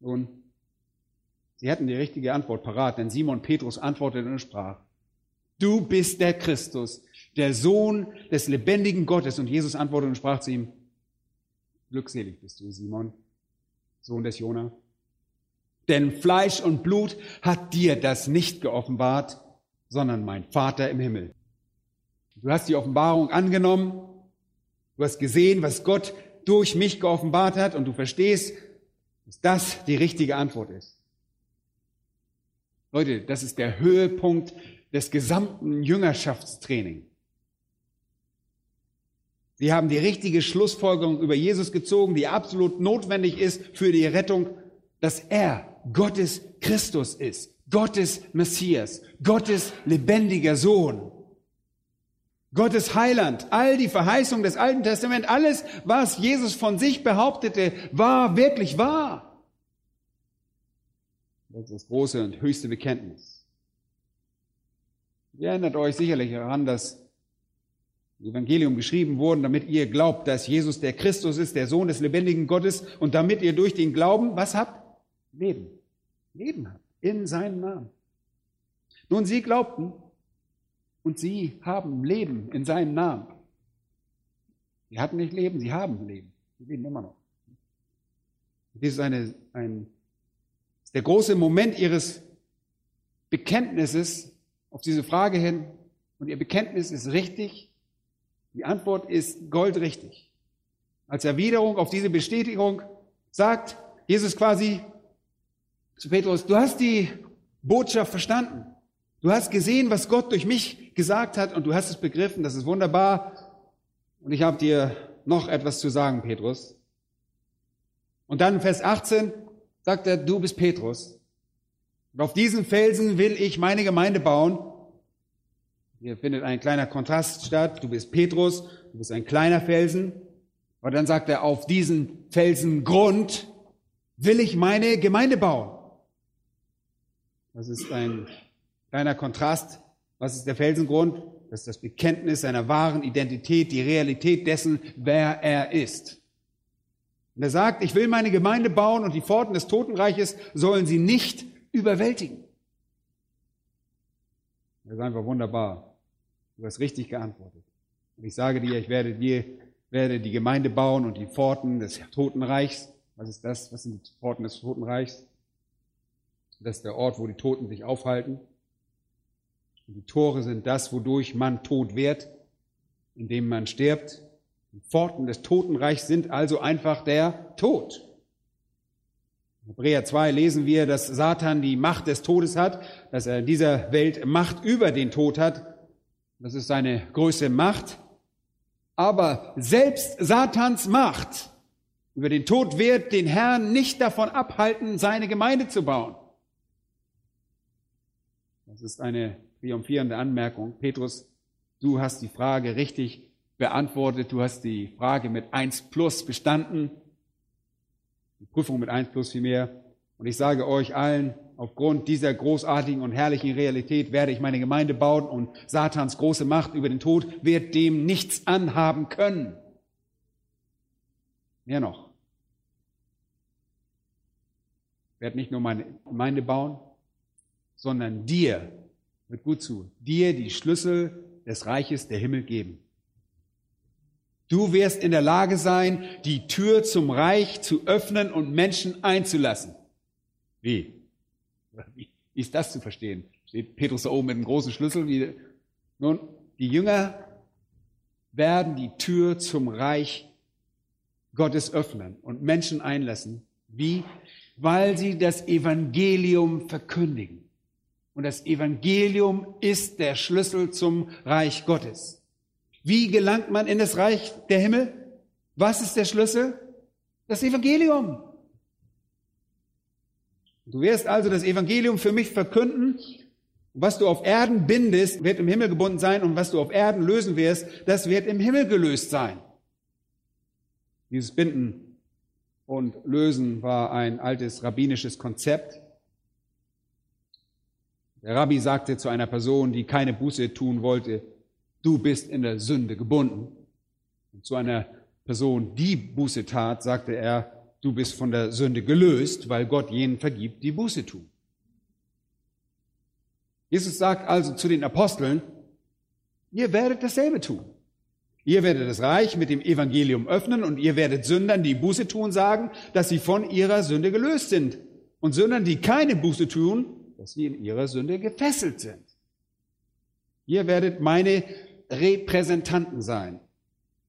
A: Nun, Sie hatten die richtige Antwort parat, denn Simon Petrus antwortete und sprach, du bist der Christus, der Sohn des lebendigen Gottes. Und Jesus antwortete und sprach zu ihm, glückselig bist du, Simon, Sohn des Jona. Denn Fleisch und Blut hat dir das nicht geoffenbart, sondern mein Vater im Himmel. Du hast die Offenbarung angenommen, du hast gesehen, was Gott durch mich geoffenbart hat und du verstehst, dass das die richtige Antwort ist. Leute, das ist der Höhepunkt des gesamten Jüngerschaftstraining. Sie haben die richtige Schlussfolgerung über Jesus gezogen, die absolut notwendig ist für die Rettung, dass er Gottes Christus ist, Gottes Messias, Gottes lebendiger Sohn, Gottes Heiland. All die Verheißungen des Alten Testaments, alles, was Jesus von sich behauptete, war wirklich wahr. Das ist das große und höchste Bekenntnis. Ihr erinnert euch sicherlich daran, dass das Evangelium geschrieben wurden, damit ihr glaubt, dass Jesus der Christus ist, der Sohn des lebendigen Gottes und damit ihr durch den Glauben was habt? Leben. Leben habt. In seinem Namen. Nun, sie glaubten und sie haben Leben in seinem Namen. Sie hatten nicht Leben, sie haben Leben. Sie leben immer noch. Dies ist eine, ein der große Moment ihres Bekenntnisses auf diese Frage hin. Und ihr Bekenntnis ist richtig. Die Antwort ist goldrichtig. Als Erwiderung auf diese Bestätigung sagt Jesus quasi zu Petrus, du hast die Botschaft verstanden. Du hast gesehen, was Gott durch mich gesagt hat und du hast es begriffen. Das ist wunderbar. Und ich habe dir noch etwas zu sagen, Petrus. Und dann Vers 18, sagt er, du bist Petrus. Und auf diesen Felsen will ich meine Gemeinde bauen. Hier findet ein kleiner Kontrast statt. Du bist Petrus, du bist ein kleiner Felsen. Aber dann sagt er, auf diesen Felsengrund will ich meine Gemeinde bauen. Das ist ein kleiner Kontrast. Was ist der Felsengrund? Das ist das Bekenntnis seiner wahren Identität, die Realität dessen, wer er ist. Und er sagt, ich will meine Gemeinde bauen und die Pforten des Totenreiches sollen sie nicht überwältigen. Das ist einfach wunderbar. Du hast richtig geantwortet. Und ich sage dir, ich werde dir, werde die Gemeinde bauen und die Pforten des Totenreichs. Was ist das? Was sind die Pforten des Totenreichs? Das ist der Ort, wo die Toten sich aufhalten. Und die Tore sind das, wodurch man tot wird, indem man stirbt. Die Pforten des Totenreichs sind also einfach der Tod. In Hebräer 2 lesen wir, dass Satan die Macht des Todes hat, dass er in dieser Welt Macht über den Tod hat. Das ist seine größte Macht. Aber selbst Satans Macht über den Tod wird den Herrn nicht davon abhalten, seine Gemeinde zu bauen. Das ist eine triumphierende Anmerkung. Petrus, du hast die Frage richtig beantwortet. Du hast die Frage mit 1 plus bestanden. Die Prüfung mit 1 plus vielmehr. Und ich sage euch allen, aufgrund dieser großartigen und herrlichen Realität werde ich meine Gemeinde bauen und Satans große Macht über den Tod wird dem nichts anhaben können. Mehr noch. Ich werde nicht nur meine Gemeinde bauen, sondern dir, hört gut zu, dir die Schlüssel des Reiches der Himmel geben. Du wirst in der Lage sein, die Tür zum Reich zu öffnen und Menschen einzulassen. Wie? Wie ist das zu verstehen? Steht Petrus da oben mit einem großen Schlüssel? Wie? Nun, die Jünger werden die Tür zum Reich Gottes öffnen und Menschen einlassen. Wie? Weil sie das Evangelium verkündigen. Und das Evangelium ist der Schlüssel zum Reich Gottes. Wie gelangt man in das Reich der Himmel? Was ist der Schlüssel? Das Evangelium. Du wirst also das Evangelium für mich verkünden. Was du auf Erden bindest, wird im Himmel gebunden sein und was du auf Erden lösen wirst, das wird im Himmel gelöst sein. Dieses Binden und Lösen war ein altes rabbinisches Konzept. Der Rabbi sagte zu einer Person, die keine Buße tun wollte, du bist in der Sünde gebunden. Und zu einer Person, die Buße tat, sagte er, du bist von der Sünde gelöst, weil Gott jenen vergibt, die Buße tun. Jesus sagt also zu den Aposteln, ihr werdet dasselbe tun. Ihr werdet das Reich mit dem Evangelium öffnen und ihr werdet Sündern, die Buße tun, sagen, dass sie von ihrer Sünde gelöst sind. Und Sündern, die keine Buße tun, dass sie in ihrer Sünde gefesselt sind. Ihr werdet meine Repräsentanten sein.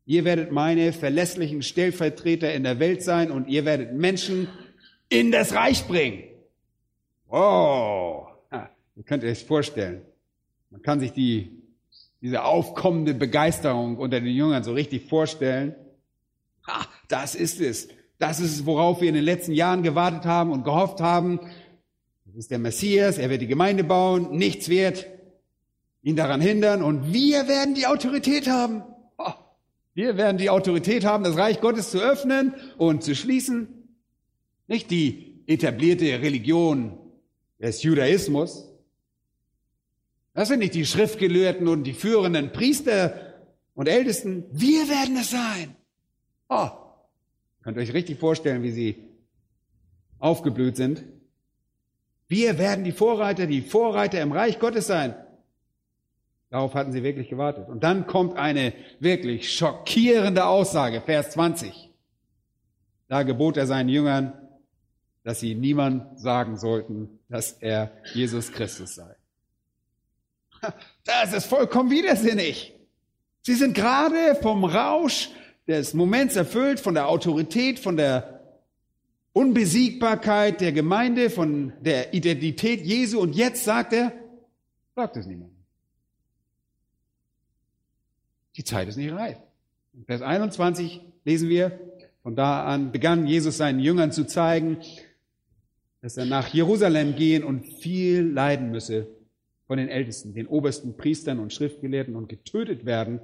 A: Ihr werdet meine verlässlichen Stellvertreter in der Welt sein und ihr werdet Menschen in das Reich bringen. Oh, ihr könnt euch vorstellen. Man kann sich die, diese aufkommende Begeisterung unter den Jüngern so richtig vorstellen. Ha, das ist es. Das ist es, worauf wir in den letzten Jahren gewartet haben und gehofft haben. Das ist der Messias. Er wird die Gemeinde bauen. Nichts wird ihn daran hindern. Und wir werden die Autorität haben. Wir werden die Autorität haben, das Reich Gottes zu öffnen und zu schließen. Nicht die etablierte Religion des Judaismus. Das sind nicht die Schriftgelehrten und die führenden Priester und Ältesten. Wir werden es sein. Oh, könnt euch richtig vorstellen, wie sie aufgeblüht sind. Wir werden die Vorreiter, die Vorreiter im Reich Gottes sein. Darauf hatten sie wirklich gewartet. Und dann kommt eine wirklich schockierende Aussage, Vers 20. Da gebot er seinen Jüngern, dass sie niemand sagen sollten, dass er Jesus Christus sei. Das ist vollkommen widersinnig. Sie sind gerade vom Rausch des Moments erfüllt, von der Autorität, von der Unbesiegbarkeit der Gemeinde, von der Identität Jesu. Und jetzt sagt er, sagt es niemand. Die Zeit ist nicht reif. In Vers 21 lesen wir, von da an begann Jesus seinen Jüngern zu zeigen, dass er nach Jerusalem gehen und viel leiden müsse von den Ältesten, den obersten Priestern und Schriftgelehrten und getötet werden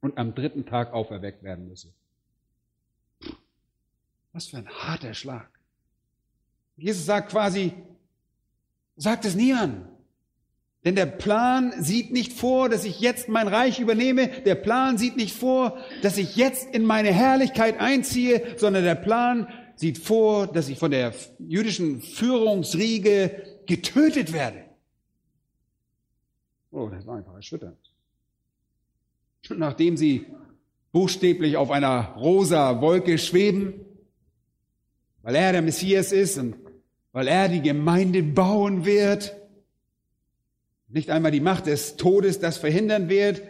A: und am dritten Tag auferweckt werden müsse. Was für ein harter Schlag. Jesus sagt quasi, sagt es niemand. Denn der Plan sieht nicht vor, dass ich jetzt mein Reich übernehme. Der Plan sieht nicht vor, dass ich jetzt in meine Herrlichkeit einziehe, sondern der Plan sieht vor, dass ich von der jüdischen Führungsriege getötet werde. Oh, das war einfach erschütternd. Nachdem sie buchstäblich auf einer rosa Wolke schweben, weil er der Messias ist und weil er die Gemeinde bauen wird, Nicht einmal die Macht des Todes das verhindern wird,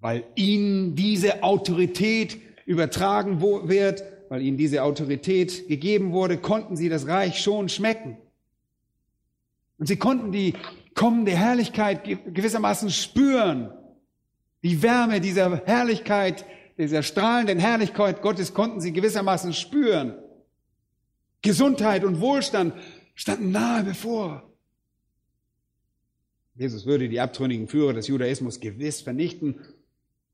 A: weil ihnen diese Autorität übertragen wird, weil ihnen diese Autorität gegeben wurde, konnten sie das Reich schon schmecken. Und sie konnten die kommende Herrlichkeit gewissermaßen spüren. Die Wärme dieser Herrlichkeit, dieser strahlenden Herrlichkeit Gottes konnten sie gewissermaßen spüren. Gesundheit und Wohlstand standen nahe bevor. Jesus würde die abtrünnigen Führer des Judaismus gewiss vernichten.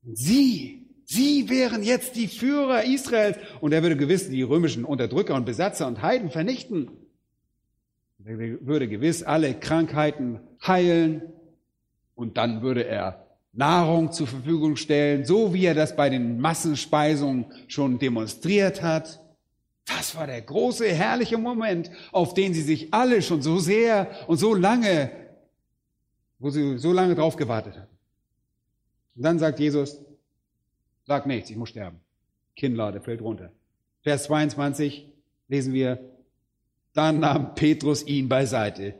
A: Sie, sie wären jetzt die Führer Israels und er würde gewiss die römischen Unterdrücker und Besatzer und Heiden vernichten. Er würde gewiss alle Krankheiten heilen und dann würde er Nahrung zur Verfügung stellen, so wie er das bei den Massenspeisungen schon demonstriert hat. Das war der große, herrliche Moment, auf den sie sich alle schon so sehr und so lange, wo sie so lange drauf gewartet haben. Und dann sagt Jesus, sag nichts, ich muss sterben. Kinnlade fällt runter. Vers 22 lesen wir, dann nahm Petrus ihn beiseite.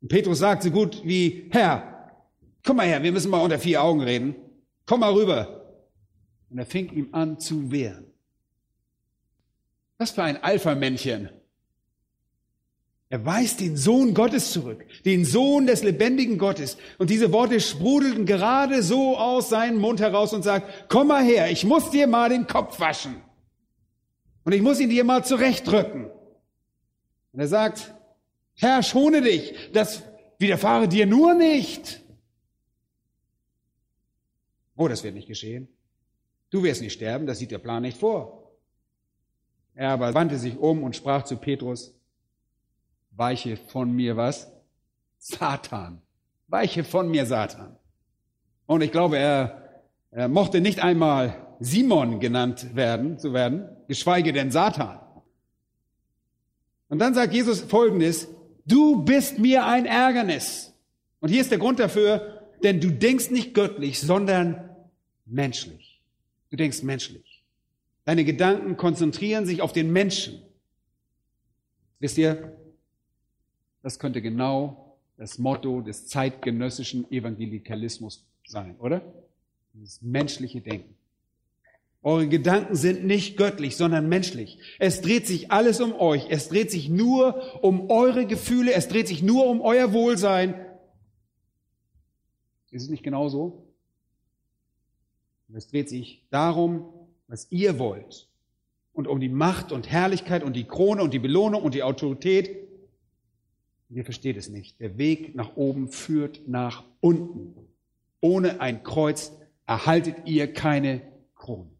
A: Und Petrus sagt so gut wie, Herr, komm mal her, wir müssen mal unter vier Augen reden. Komm mal rüber. Und er fing ihm an zu wehren. Was für ein Alpha-Männchen. Er weist den Sohn Gottes zurück, den Sohn des lebendigen Gottes. Und diese Worte sprudelten gerade so aus seinem Mund heraus und sagt, komm mal her, ich muss dir mal den Kopf waschen. Und ich muss ihn dir mal zurechtrücken. Und er sagt, Herr, schone dich, das widerfahre dir nur nicht. Oh, das wird nicht geschehen. Du wirst nicht sterben, das sieht der Plan nicht vor. Er aber wandte sich um und sprach zu Petrus, weiche von mir was? Satan. Weiche von mir, Satan. Und ich glaube, er, er mochte nicht einmal Simon genannt werden, zu werden, geschweige denn Satan. Und dann sagt Jesus Folgendes, du bist mir ein Ärgernis. Und hier ist der Grund dafür, denn du denkst nicht göttlich, sondern menschlich. Du denkst menschlich. Deine Gedanken konzentrieren sich auf den Menschen. Wisst ihr, das könnte genau das Motto des zeitgenössischen Evangelikalismus sein, oder? Das menschliche Denken. Eure Gedanken sind nicht göttlich, sondern menschlich. Es dreht sich alles um euch. Es dreht sich nur um eure Gefühle. Es dreht sich nur um euer Wohlsein. Ist es nicht genau so? Es dreht sich darum, was ihr wollt. Und um die Macht und Herrlichkeit und die Krone und die Belohnung und die Autorität. Ihr versteht es nicht. Der Weg nach oben führt nach unten. Ohne ein Kreuz erhaltet ihr keine Krone.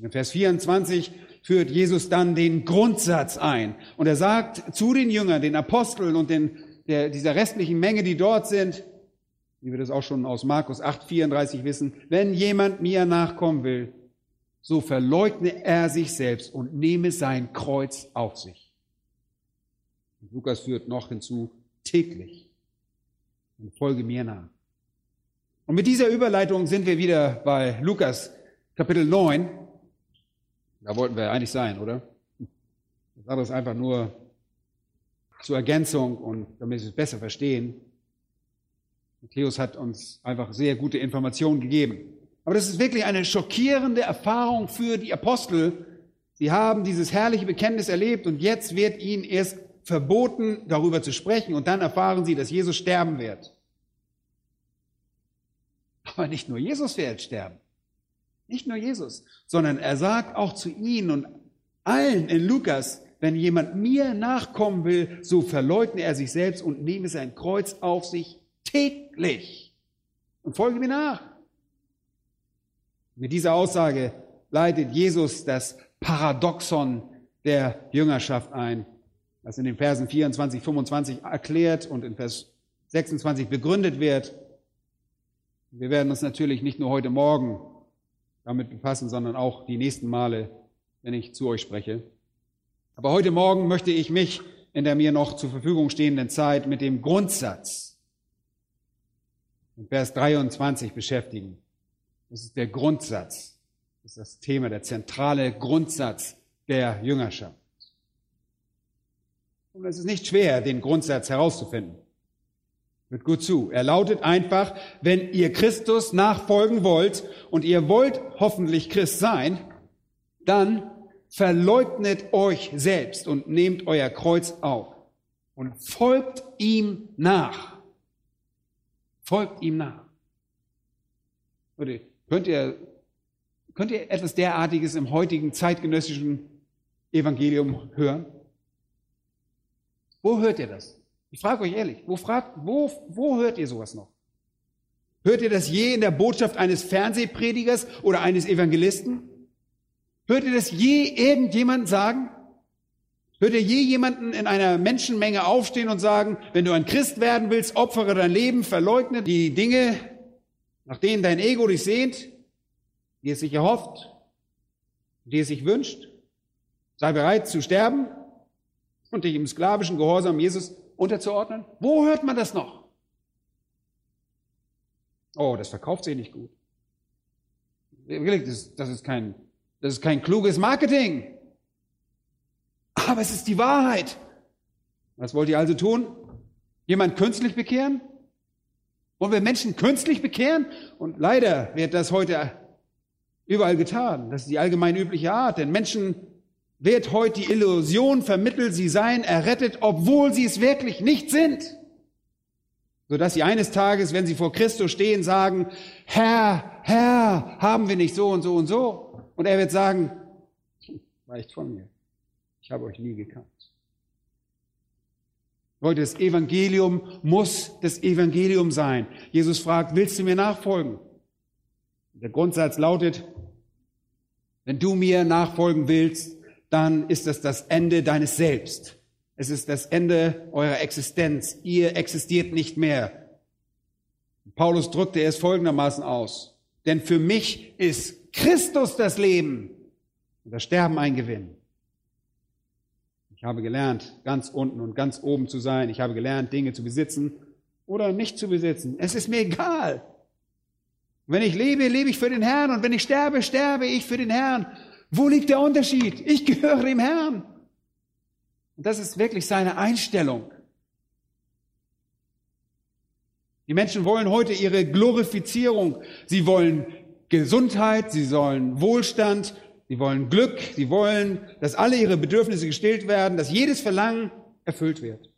A: In Vers 24 führt Jesus dann den Grundsatz ein. Und er sagt zu den Jüngern, den Aposteln und den, der, dieser restlichen Menge, die dort sind, wie wir das auch schon aus Markus 8, 34 wissen, wenn jemand mir nachkommen will, so verleugne er sich selbst und nehme sein Kreuz auf sich. Und Lukas führt noch hinzu, täglich. Und folge mir nach. Und mit dieser Überleitung sind wir wieder bei Lukas Kapitel 9. Da wollten wir eigentlich sein, oder? Das andere ist einfach nur zur Ergänzung und damit wir es besser verstehen. Matthäus hat uns einfach sehr gute Informationen gegeben. Aber das ist wirklich eine schockierende Erfahrung für die Apostel. Sie haben dieses herrliche Bekenntnis erlebt und jetzt wird ihnen erst verboten, darüber zu sprechen und dann erfahren sie, dass Jesus sterben wird. Aber nicht nur Jesus wird sterben. Nicht nur Jesus, sondern er sagt auch zu ihnen und allen in Lukas, wenn jemand mir nachkommen will, so verleugne er sich selbst und nehme sein Kreuz auf sich täglich und folge mir nach. Mit dieser Aussage leitet Jesus das Paradoxon der Jüngerschaft ein, das in den Versen 24, 25 erklärt und in Vers 26 begründet wird. Wir werden uns natürlich nicht nur heute Morgen damit befassen, sondern auch die nächsten Male, wenn ich zu euch spreche. Aber heute Morgen möchte ich mich in der mir noch zur Verfügung stehenden Zeit mit dem Grundsatz in Vers 23 beschäftigen. Das ist der Grundsatz. Das ist das Thema, der zentrale Grundsatz der Jüngerschaft. Und es ist nicht schwer, den Grundsatz herauszufinden. Hört gut zu. Er lautet einfach, wenn ihr Christus nachfolgen wollt und ihr wollt hoffentlich Christ sein, dann verleugnet euch selbst und nehmt euer Kreuz auf und folgt ihm nach. Folgt ihm nach. Könnt ihr, könnt ihr etwas derartiges im heutigen zeitgenössischen Evangelium hören? Wo hört ihr das? Ich frage euch ehrlich, wo, fragt, wo, wo hört ihr sowas noch? Hört ihr das je in der Botschaft eines Fernsehpredigers oder eines Evangelisten? Hört ihr das je irgendjemand sagen? Hört ihr je jemanden in einer Menschenmenge aufstehen und sagen, wenn du ein Christ werden willst, opfere dein Leben, verleugne die Dinge, nach denen dein Ego dich sehnt, die es sich erhofft, die es sich wünscht, sei bereit zu sterben und dich im sklavischen Gehorsam Jesus unterzuordnen? Wo hört man das noch? Oh, das verkauft sich nicht gut. Das ist kein, das ist kein kluges Marketing. Aber es ist die Wahrheit. Was wollt ihr also tun? Jemand künstlich bekehren? Wollen wir Menschen künstlich bekehren? Und leider wird das heute überall getan. Das ist die allgemein übliche Art, denn Menschen wird heute die Illusion vermittelt, sie seien errettet, obwohl sie es wirklich nicht sind. Sodass sie eines Tages, wenn sie vor Christus stehen, sagen, Herr, Herr, haben wir nicht so und so und so. Und er wird sagen, weicht von mir, ich habe euch nie gekannt. Leute, das Evangelium muss das Evangelium sein. Jesus fragt, willst du mir nachfolgen? Der Grundsatz lautet, wenn du mir nachfolgen willst, dann ist das das Ende deines Selbst. Es ist das Ende eurer Existenz. Ihr existiert nicht mehr. Paulus drückte es folgendermaßen aus. Denn für mich ist Christus das Leben und das Sterben ein Gewinn. Ich habe gelernt, ganz unten und ganz oben zu sein. Ich habe gelernt, Dinge zu besitzen oder nicht zu besitzen. Es ist mir egal. Wenn ich lebe, lebe ich für den Herrn und wenn ich sterbe, sterbe ich für den Herrn. Wo liegt der Unterschied? Ich gehöre dem Herrn. Und das ist wirklich seine Einstellung. Die Menschen wollen heute ihre Glorifizierung. Sie wollen Gesundheit, sie wollen Wohlstand, sie wollen Glück, sie wollen, dass alle ihre Bedürfnisse gestillt werden, dass jedes Verlangen erfüllt wird.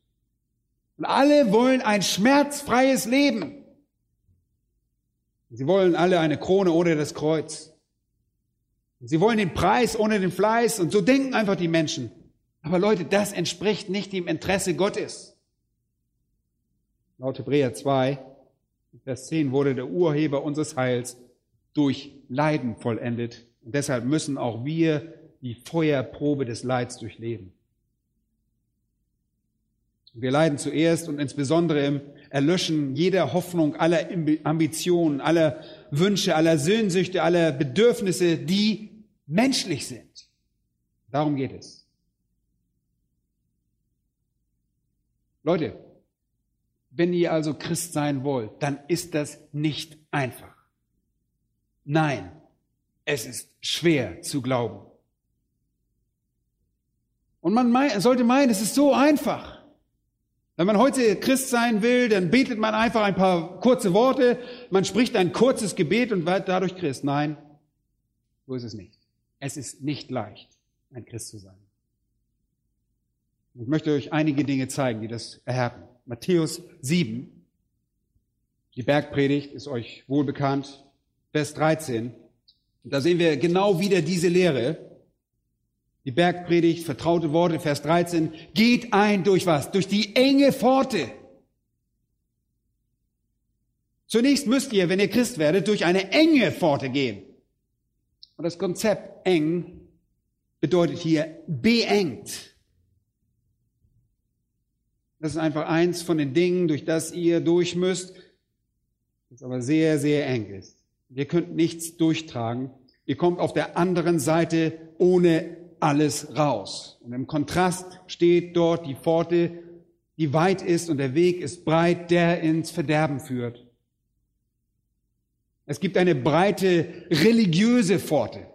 A: Und alle wollen ein schmerzfreies Leben. Sie wollen alle eine Krone ohne das Kreuz. Sie wollen den Preis ohne den Fleiß und so denken einfach die Menschen. Aber Leute, das entspricht nicht dem Interesse Gottes. Laut Hebräer 2, Vers 10 wurde der Urheber unseres Heils durch Leiden vollendet. Und deshalb müssen auch wir die Feuerprobe des Leids durchleben. Wir leiden zuerst und insbesondere im Erlöschen jeder Hoffnung, aller Ambitionen, aller Wünsche, aller Sehnsüchte, aller Bedürfnisse, die menschlich sind. Darum geht es. Leute, wenn ihr also Christ sein wollt, dann ist das nicht einfach. Nein, es ist schwer zu glauben. Und man mein, sollte meinen, es ist so einfach. Wenn man heute Christ sein will, dann betet man einfach ein paar kurze Worte, man spricht ein kurzes Gebet und wird dadurch Christ. Nein, so ist es nicht. Es ist nicht leicht, ein Christ zu sein. Ich möchte euch einige Dinge zeigen, die das erhärten. Matthäus 7, die Bergpredigt ist euch wohl bekannt, Vers 13. Da sehen wir genau wieder diese Lehre. Die Bergpredigt, vertraute Worte, Vers 13, geht ein durch was? Durch die enge Pforte. Zunächst müsst ihr, wenn ihr Christ werdet, durch eine enge Pforte gehen. Und das Konzept eng bedeutet hier beengt. Das ist einfach eins von den Dingen, durch das ihr durch müsst, das aber sehr, sehr eng ist. Ihr könnt nichts durchtragen. Ihr kommt auf der anderen Seite ohne alles raus. Und im Kontrast steht dort die Pforte, die weit ist und der Weg ist breit, der ins Verderben führt. Es gibt eine breite religiöse Pforte.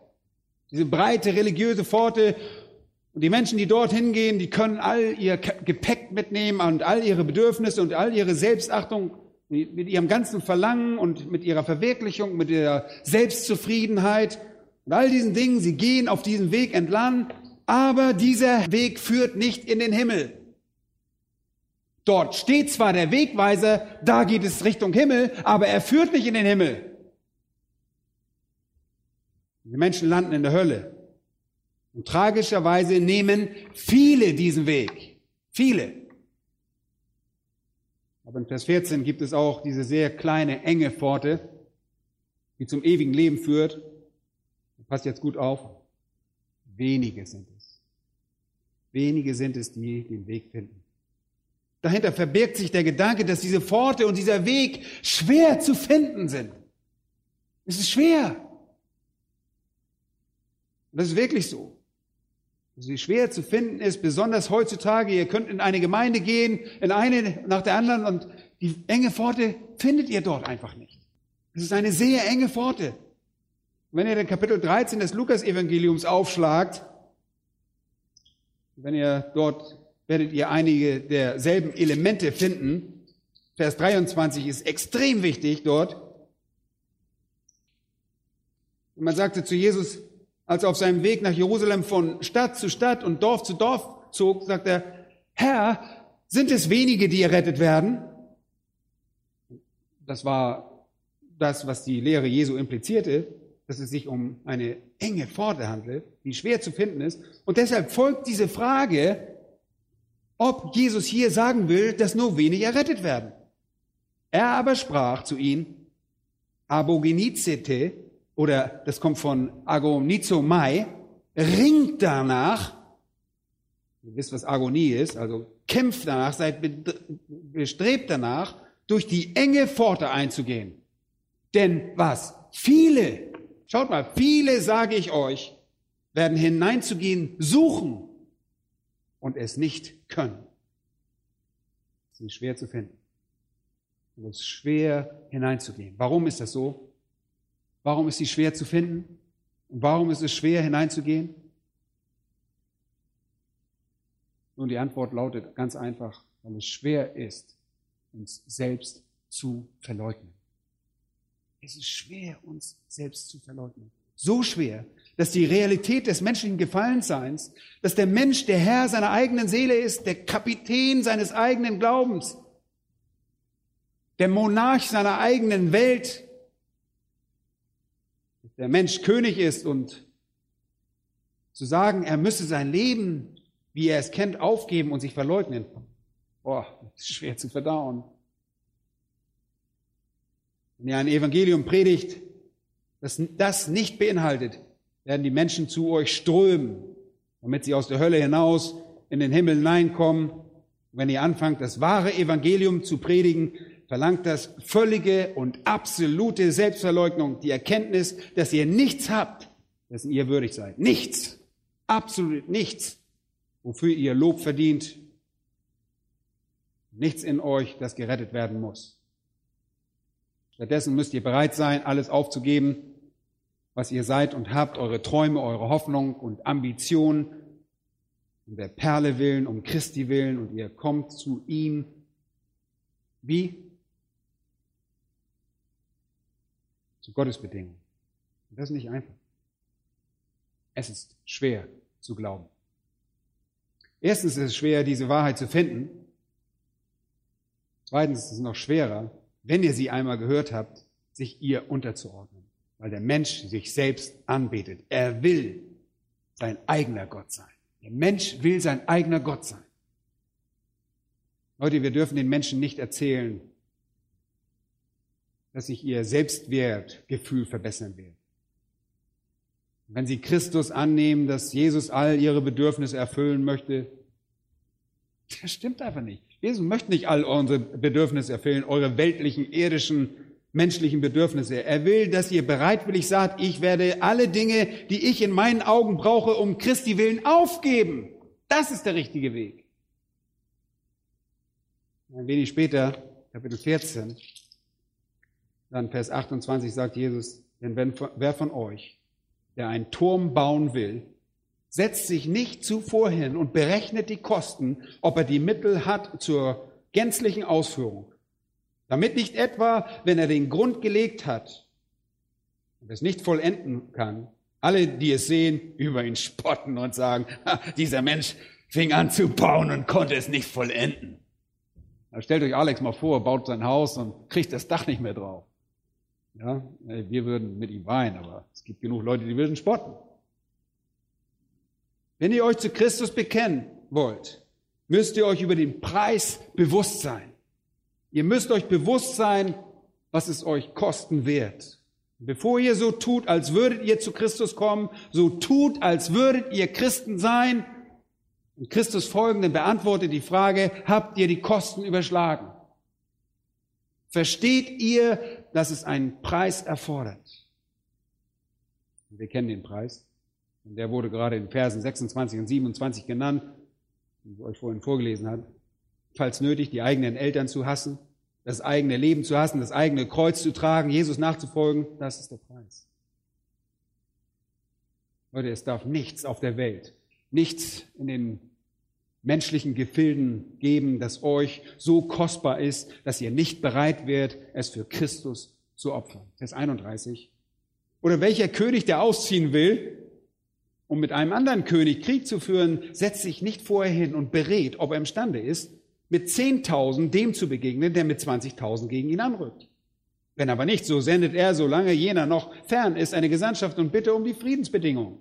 A: Diese breite religiöse Pforte, Und die Menschen, die dorthin gehen, die können all ihr Gepäck mitnehmen und all ihre Bedürfnisse und all ihre Selbstachtung mit ihrem ganzen Verlangen und mit ihrer Verwirklichung, mit ihrer Selbstzufriedenheit und all diesen Dingen. Sie gehen auf diesen Weg entlang, aber dieser Weg führt nicht in den Himmel. Dort steht zwar der Wegweiser, da geht es Richtung Himmel, aber er führt nicht in den Himmel. Die Menschen landen in der Hölle. Und tragischerweise nehmen viele diesen Weg. Viele. Aber in Vers 14 gibt es auch diese sehr kleine, enge Pforte, die zum ewigen Leben führt. Passt jetzt gut auf. Wenige sind es. Wenige sind es, die den Weg finden. Dahinter verbirgt sich der Gedanke, dass diese Pforte und dieser Weg schwer zu finden sind. Es ist schwer. Und das ist wirklich so. Sie schwer zu finden ist, besonders heutzutage. Ihr könnt in eine Gemeinde gehen, in eine nach der anderen und die enge Pforte findet ihr dort einfach nicht. Es ist eine sehr enge Pforte. Wenn ihr den Kapitel 13 des Lukas-Evangeliums aufschlagt, wenn ihr dort werdet ihr einige derselben Elemente finden. Vers 23 ist extrem wichtig dort. Und man sagte zu Jesus, als er auf seinem Weg nach Jerusalem von Stadt zu Stadt und Dorf zu Dorf zog, sagt er, Herr, sind es wenige, die errettet werden? Das war das, was die Lehre Jesu implizierte, dass es sich um eine enge Pforte handelt, die schwer zu finden ist. Und deshalb folgt diese Frage, ob Jesus hier sagen will, dass nur wenige errettet werden. Er aber sprach zu ihnen, abogenizete, oder das kommt von agonizomai, ringt danach, ihr wisst, was Agonie ist, also kämpft danach, seid bestrebt danach, durch die enge Pforte einzugehen. Denn was? Viele, schaut mal, viele, sage ich euch, werden hineinzugehen suchen und es nicht können. Sie ist schwer zu finden. Es ist schwer hineinzugehen. Warum ist das so? Warum ist sie schwer zu finden? Und warum ist es schwer hineinzugehen? Nun, die Antwort lautet ganz einfach, weil es schwer ist, uns selbst zu verleugnen. Es ist schwer, uns selbst zu verleugnen. So schwer, dass die Realität des menschlichen Gefallenseins, dass der Mensch der Herr seiner eigenen Seele ist, der Kapitän seines eigenen Glaubens, der Monarch seiner eigenen Welt, der Mensch König ist und zu sagen, er müsse sein Leben, wie er es kennt, aufgeben und sich verleugnen, boah, schwer zu verdauen. Wenn ihr ein Evangelium predigt, das das nicht beinhaltet, werden die Menschen zu euch strömen, damit sie aus der Hölle hinaus in den Himmel hineinkommen. Wenn ihr anfangt, das wahre Evangelium zu predigen, verlangt das völlige und absolute Selbstverleugnung, die Erkenntnis, dass ihr nichts habt, dessen ihr würdig seid. Nichts. Absolut nichts, wofür ihr Lob verdient. Nichts in euch, das gerettet werden muss. Stattdessen müsst ihr bereit sein, alles aufzugeben, was ihr seid und habt, eure Träume, eure Hoffnung und Ambition, um der Perle willen, um Christi willen und ihr kommt zu ihm. Wie? Zu Gottes Bedingungen. Und das ist nicht einfach. Es ist schwer zu glauben. Erstens ist es schwer, diese Wahrheit zu finden. Zweitens ist es noch schwerer, wenn ihr sie einmal gehört habt, sich ihr unterzuordnen weil der Mensch sich selbst anbetet. Er will sein eigener Gott sein. Der Mensch will sein eigener Gott sein. Leute, wir dürfen den Menschen nicht erzählen, dass sich ihr Selbstwertgefühl verbessern wird. Wenn sie Christus annehmen, dass Jesus all ihre Bedürfnisse erfüllen möchte, das stimmt einfach nicht. Jesus möchte nicht all unsere Bedürfnisse erfüllen, eure weltlichen, irdischen menschlichen Bedürfnisse. Er will, dass ihr bereitwillig sagt, ich werde alle Dinge, die ich in meinen Augen brauche, um Christi willen aufgeben. Das ist der richtige Weg. Ein wenig später, Kapitel 14, dann Vers 28 sagt Jesus, denn wenn, wer von euch, der einen Turm bauen will, setzt sich nicht zuvor hin und berechnet die Kosten, ob er die Mittel hat zur gänzlichen Ausführung. Damit nicht etwa, wenn er den Grund gelegt hat und es nicht vollenden kann, alle, die es sehen, über ihn spotten und sagen, dieser Mensch fing an zu bauen und konnte es nicht vollenden. Stellt euch Alex mal vor, baut sein Haus und kriegt das Dach nicht mehr drauf. Ja, wir würden mit ihm weinen, aber es gibt genug Leute, die würden spotten. Wenn ihr euch zu Christus bekennen wollt, müsst ihr euch über den Preis bewusst sein. Ihr müsst euch bewusst sein, was es euch kosten wird. Bevor ihr so tut, als würdet ihr zu Christus kommen, so tut, als würdet ihr Christen sein. Und Christus folgende beantwortet die Frage, habt ihr die Kosten überschlagen? Versteht ihr, dass es einen Preis erfordert? Wir kennen den Preis. Und der wurde gerade in Versen 26 und 27 genannt, wie ich euch vorhin vorgelesen habe. Falls nötig, die eigenen Eltern zu hassen, das eigene Leben zu hassen, das eigene Kreuz zu tragen, Jesus nachzufolgen, das ist der Preis. Leute, es darf nichts auf der Welt, nichts in den menschlichen Gefilden geben, das euch so kostbar ist, dass ihr nicht bereit werdet, es für Christus zu opfern. Vers 31. Oder welcher König, der ausziehen will, um mit einem anderen König Krieg zu führen, setzt sich nicht vorher hin und berät, ob er imstande ist, mit 10.000 dem zu begegnen, der mit 20.000 gegen ihn anrückt. Wenn aber nicht, so sendet er, solange jener noch fern ist, eine Gesandtschaft und bitte um die Friedensbedingungen.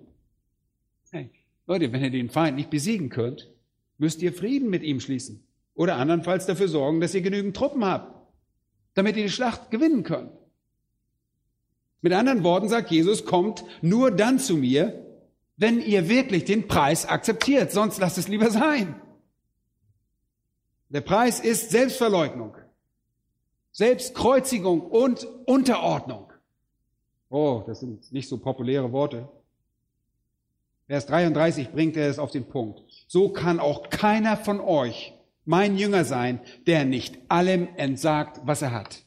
A: Hey, Leute, wenn ihr den Feind nicht besiegen könnt, müsst ihr Frieden mit ihm schließen. Oder andernfalls dafür sorgen, dass ihr genügend Truppen habt, damit ihr die Schlacht gewinnen könnt. Mit anderen Worten sagt Jesus, kommt nur dann zu mir, wenn ihr wirklich den Preis akzeptiert, sonst lasst es lieber sein. Der Preis ist Selbstverleugnung, Selbstkreuzigung und Unterordnung. Oh, das sind nicht so populäre Worte. Vers 33 bringt er es auf den Punkt. So kann auch keiner von euch mein Jünger sein, der nicht allem entsagt, was er hat.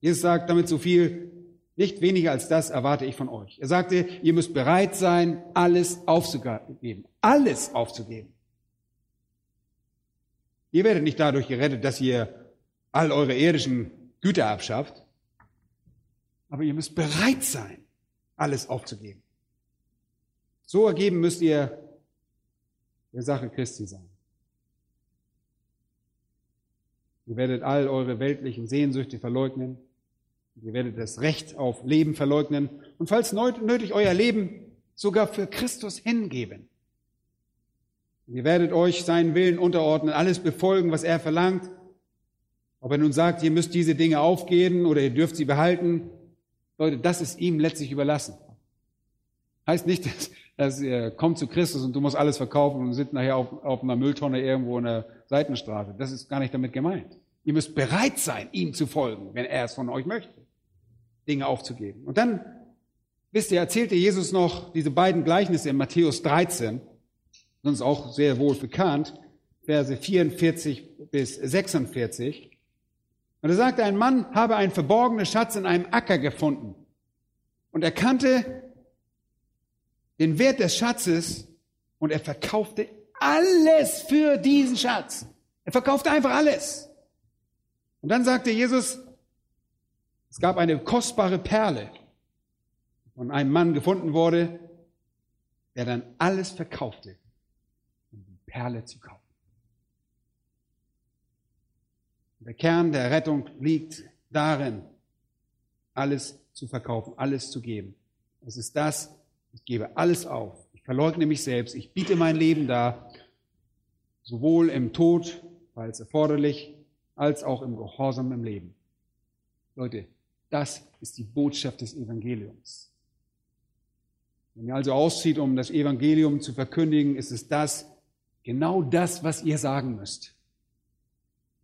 A: Jesus sagt damit so viel, nicht weniger als das erwarte ich von euch. Er sagte, ihr müsst bereit sein, alles aufzugeben. Alles aufzugeben. Ihr werdet nicht dadurch gerettet, dass ihr all eure irdischen Güter abschafft, aber ihr müsst bereit sein, alles aufzugeben. So ergeben müsst ihr der Sache Christi sein. Ihr werdet all eure weltlichen Sehnsüchte verleugnen Ihr werdet das Recht auf Leben verleugnen und falls nötig euer Leben sogar für Christus hingeben. Ihr werdet euch seinen Willen unterordnen, alles befolgen, was er verlangt. Ob er nun sagt, ihr müsst diese Dinge aufgeben oder ihr dürft sie behalten, Leute, das ist ihm letztlich überlassen. Heißt nicht, dass, dass er kommt zu Christus und du musst alles verkaufen und sitzt nachher auf, auf einer Mülltonne irgendwo in der Seitenstraße. Das ist gar nicht damit gemeint. Ihr müsst bereit sein, ihm zu folgen, wenn er es von euch möchte. Dinge aufzugeben. Und dann, wisst ihr, erzählte Jesus noch diese beiden Gleichnisse in Matthäus 13, uns auch sehr wohl bekannt, Verse 44 bis 46. Und er sagte, ein Mann habe einen verborgenen Schatz in einem Acker gefunden und er kannte den Wert des Schatzes und er verkaufte alles für diesen Schatz. Er verkaufte einfach alles. Und dann sagte Jesus, es gab eine kostbare Perle, die von einem Mann gefunden wurde, der dann alles verkaufte, um die Perle zu kaufen. Der Kern der Rettung liegt darin, alles zu verkaufen, alles zu geben. Es ist das, ich gebe alles auf. Ich verleugne mich selbst. Ich biete mein Leben dar, sowohl im Tod, falls erforderlich, als auch im Gehorsam im Leben. Leute, das ist die Botschaft des Evangeliums. Wenn ihr also auszieht, um das Evangelium zu verkündigen, ist es das, genau das, was ihr sagen müsst.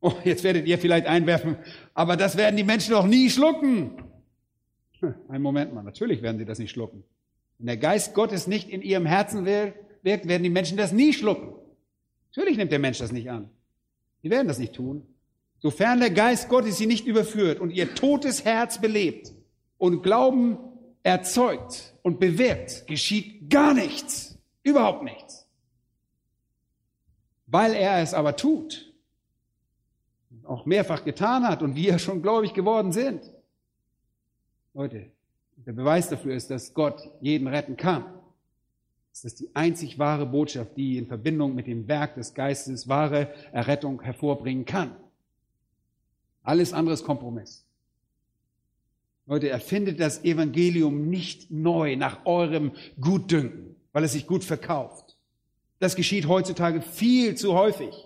A: Oh, jetzt werdet ihr vielleicht einwerfen, aber das werden die Menschen doch nie schlucken. Hm, Ein Moment mal, natürlich werden sie das nicht schlucken. Wenn der Geist Gottes nicht in ihrem Herzen wirkt, werden die Menschen das nie schlucken. Natürlich nimmt der Mensch das nicht an. Die werden das nicht tun sofern der Geist Gottes sie nicht überführt und ihr totes Herz belebt und Glauben erzeugt und bewirkt, geschieht gar nichts. Überhaupt nichts. Weil er es aber tut, auch mehrfach getan hat und wir schon gläubig geworden sind. Leute, der Beweis dafür ist, dass Gott jeden retten kann. Das ist die einzig wahre Botschaft, die in Verbindung mit dem Werk des Geistes wahre Errettung hervorbringen kann. Alles andere ist Kompromiss. Leute, erfindet das Evangelium nicht neu nach eurem Gutdünken, weil es sich gut verkauft. Das geschieht heutzutage viel zu häufig.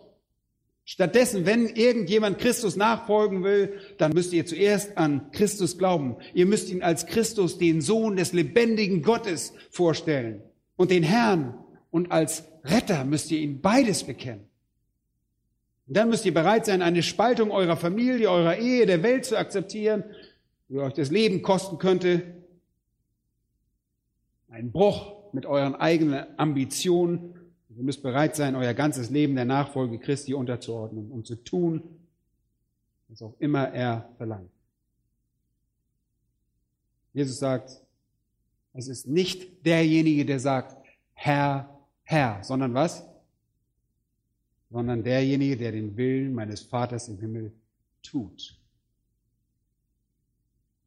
A: Stattdessen, wenn irgendjemand Christus nachfolgen will, dann müsst ihr zuerst an Christus glauben. Ihr müsst ihn als Christus, den Sohn des lebendigen Gottes, vorstellen und den Herrn. Und als Retter müsst ihr ihn beides bekennen. Und dann müsst ihr bereit sein, eine Spaltung eurer Familie, eurer Ehe, der Welt zu akzeptieren, die euch das Leben kosten könnte. Ein Bruch mit euren eigenen Ambitionen Ihr müsst bereit sein, euer ganzes Leben der Nachfolge Christi unterzuordnen, um zu tun, was auch immer er verlangt. Jesus sagt, es ist nicht derjenige, der sagt, Herr, Herr, sondern was? Sondern derjenige, der den Willen meines Vaters im Himmel tut.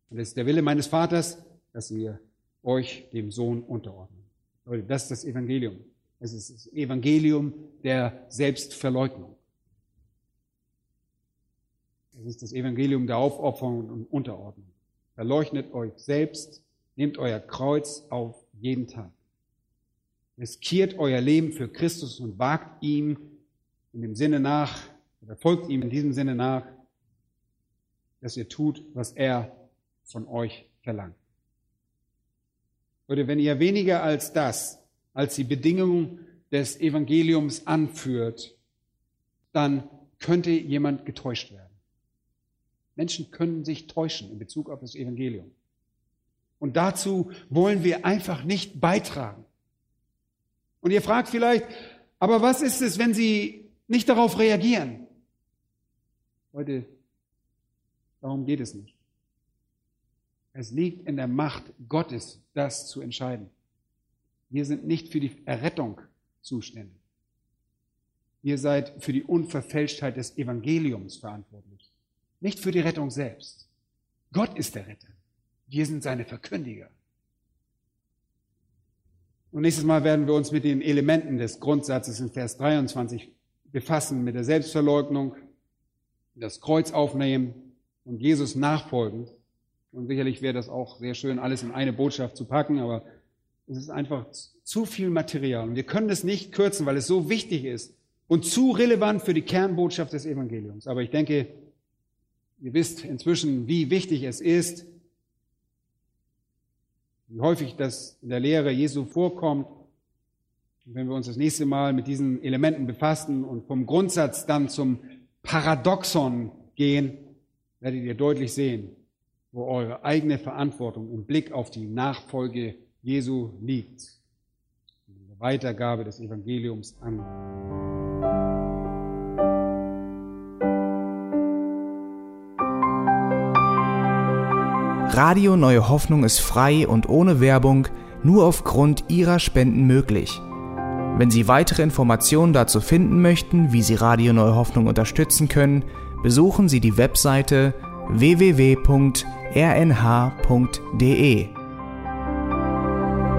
A: Und es ist der Wille meines Vaters, dass ihr euch dem Sohn unterordnet. Das ist das Evangelium. Es ist das Evangelium der Selbstverleugnung. Es ist das Evangelium der Aufopferung und Unterordnung. Verleugnet euch selbst, nehmt euer Kreuz auf jeden Tag. Riskiert euer Leben für Christus und wagt ihm in dem Sinne nach, oder folgt ihm in diesem Sinne nach, dass ihr tut, was er von euch verlangt. Oder wenn ihr weniger als das als die Bedingung des Evangeliums anführt, dann könnte jemand getäuscht werden. Menschen können sich täuschen in Bezug auf das Evangelium. Und dazu wollen wir einfach nicht beitragen. Und ihr fragt vielleicht, aber was ist es, wenn sie nicht darauf reagieren? Leute, darum geht es nicht. Es liegt in der Macht Gottes, das zu entscheiden. Wir sind nicht für die Errettung zuständig. Ihr seid für die Unverfälschtheit des Evangeliums verantwortlich, nicht für die Rettung selbst. Gott ist der Retter. Wir sind seine Verkündiger. Und nächstes Mal werden wir uns mit den Elementen des Grundsatzes in Vers 23 befassen, mit der Selbstverleugnung, das Kreuz aufnehmen und Jesus nachfolgen. Und sicherlich wäre das auch sehr schön, alles in eine Botschaft zu packen, aber es ist einfach zu viel Material. Und wir können es nicht kürzen, weil es so wichtig ist und zu relevant für die Kernbotschaft des Evangeliums. Aber ich denke, ihr wisst inzwischen, wie wichtig es ist, wie häufig das in der Lehre Jesu vorkommt. Und wenn wir uns das nächste Mal mit diesen Elementen befassen und vom Grundsatz dann zum Paradoxon gehen, werdet ihr deutlich sehen, wo eure eigene Verantwortung im Blick auf die Nachfolge Jesu liegt. In Weitergabe des Evangeliums an.
B: Radio Neue Hoffnung ist frei und ohne Werbung nur aufgrund Ihrer Spenden möglich. Wenn Sie weitere Informationen dazu finden möchten, wie Sie Radio Neue Hoffnung unterstützen können, besuchen Sie die Webseite www.rnh.de.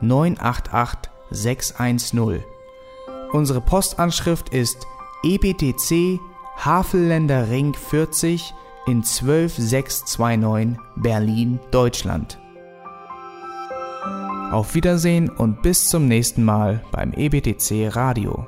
B: 988 610. Unsere Postanschrift ist EBTC Havelländer Ring 40 in 12629 Berlin, Deutschland. Auf Wiedersehen und bis zum nächsten Mal beim EBTC Radio.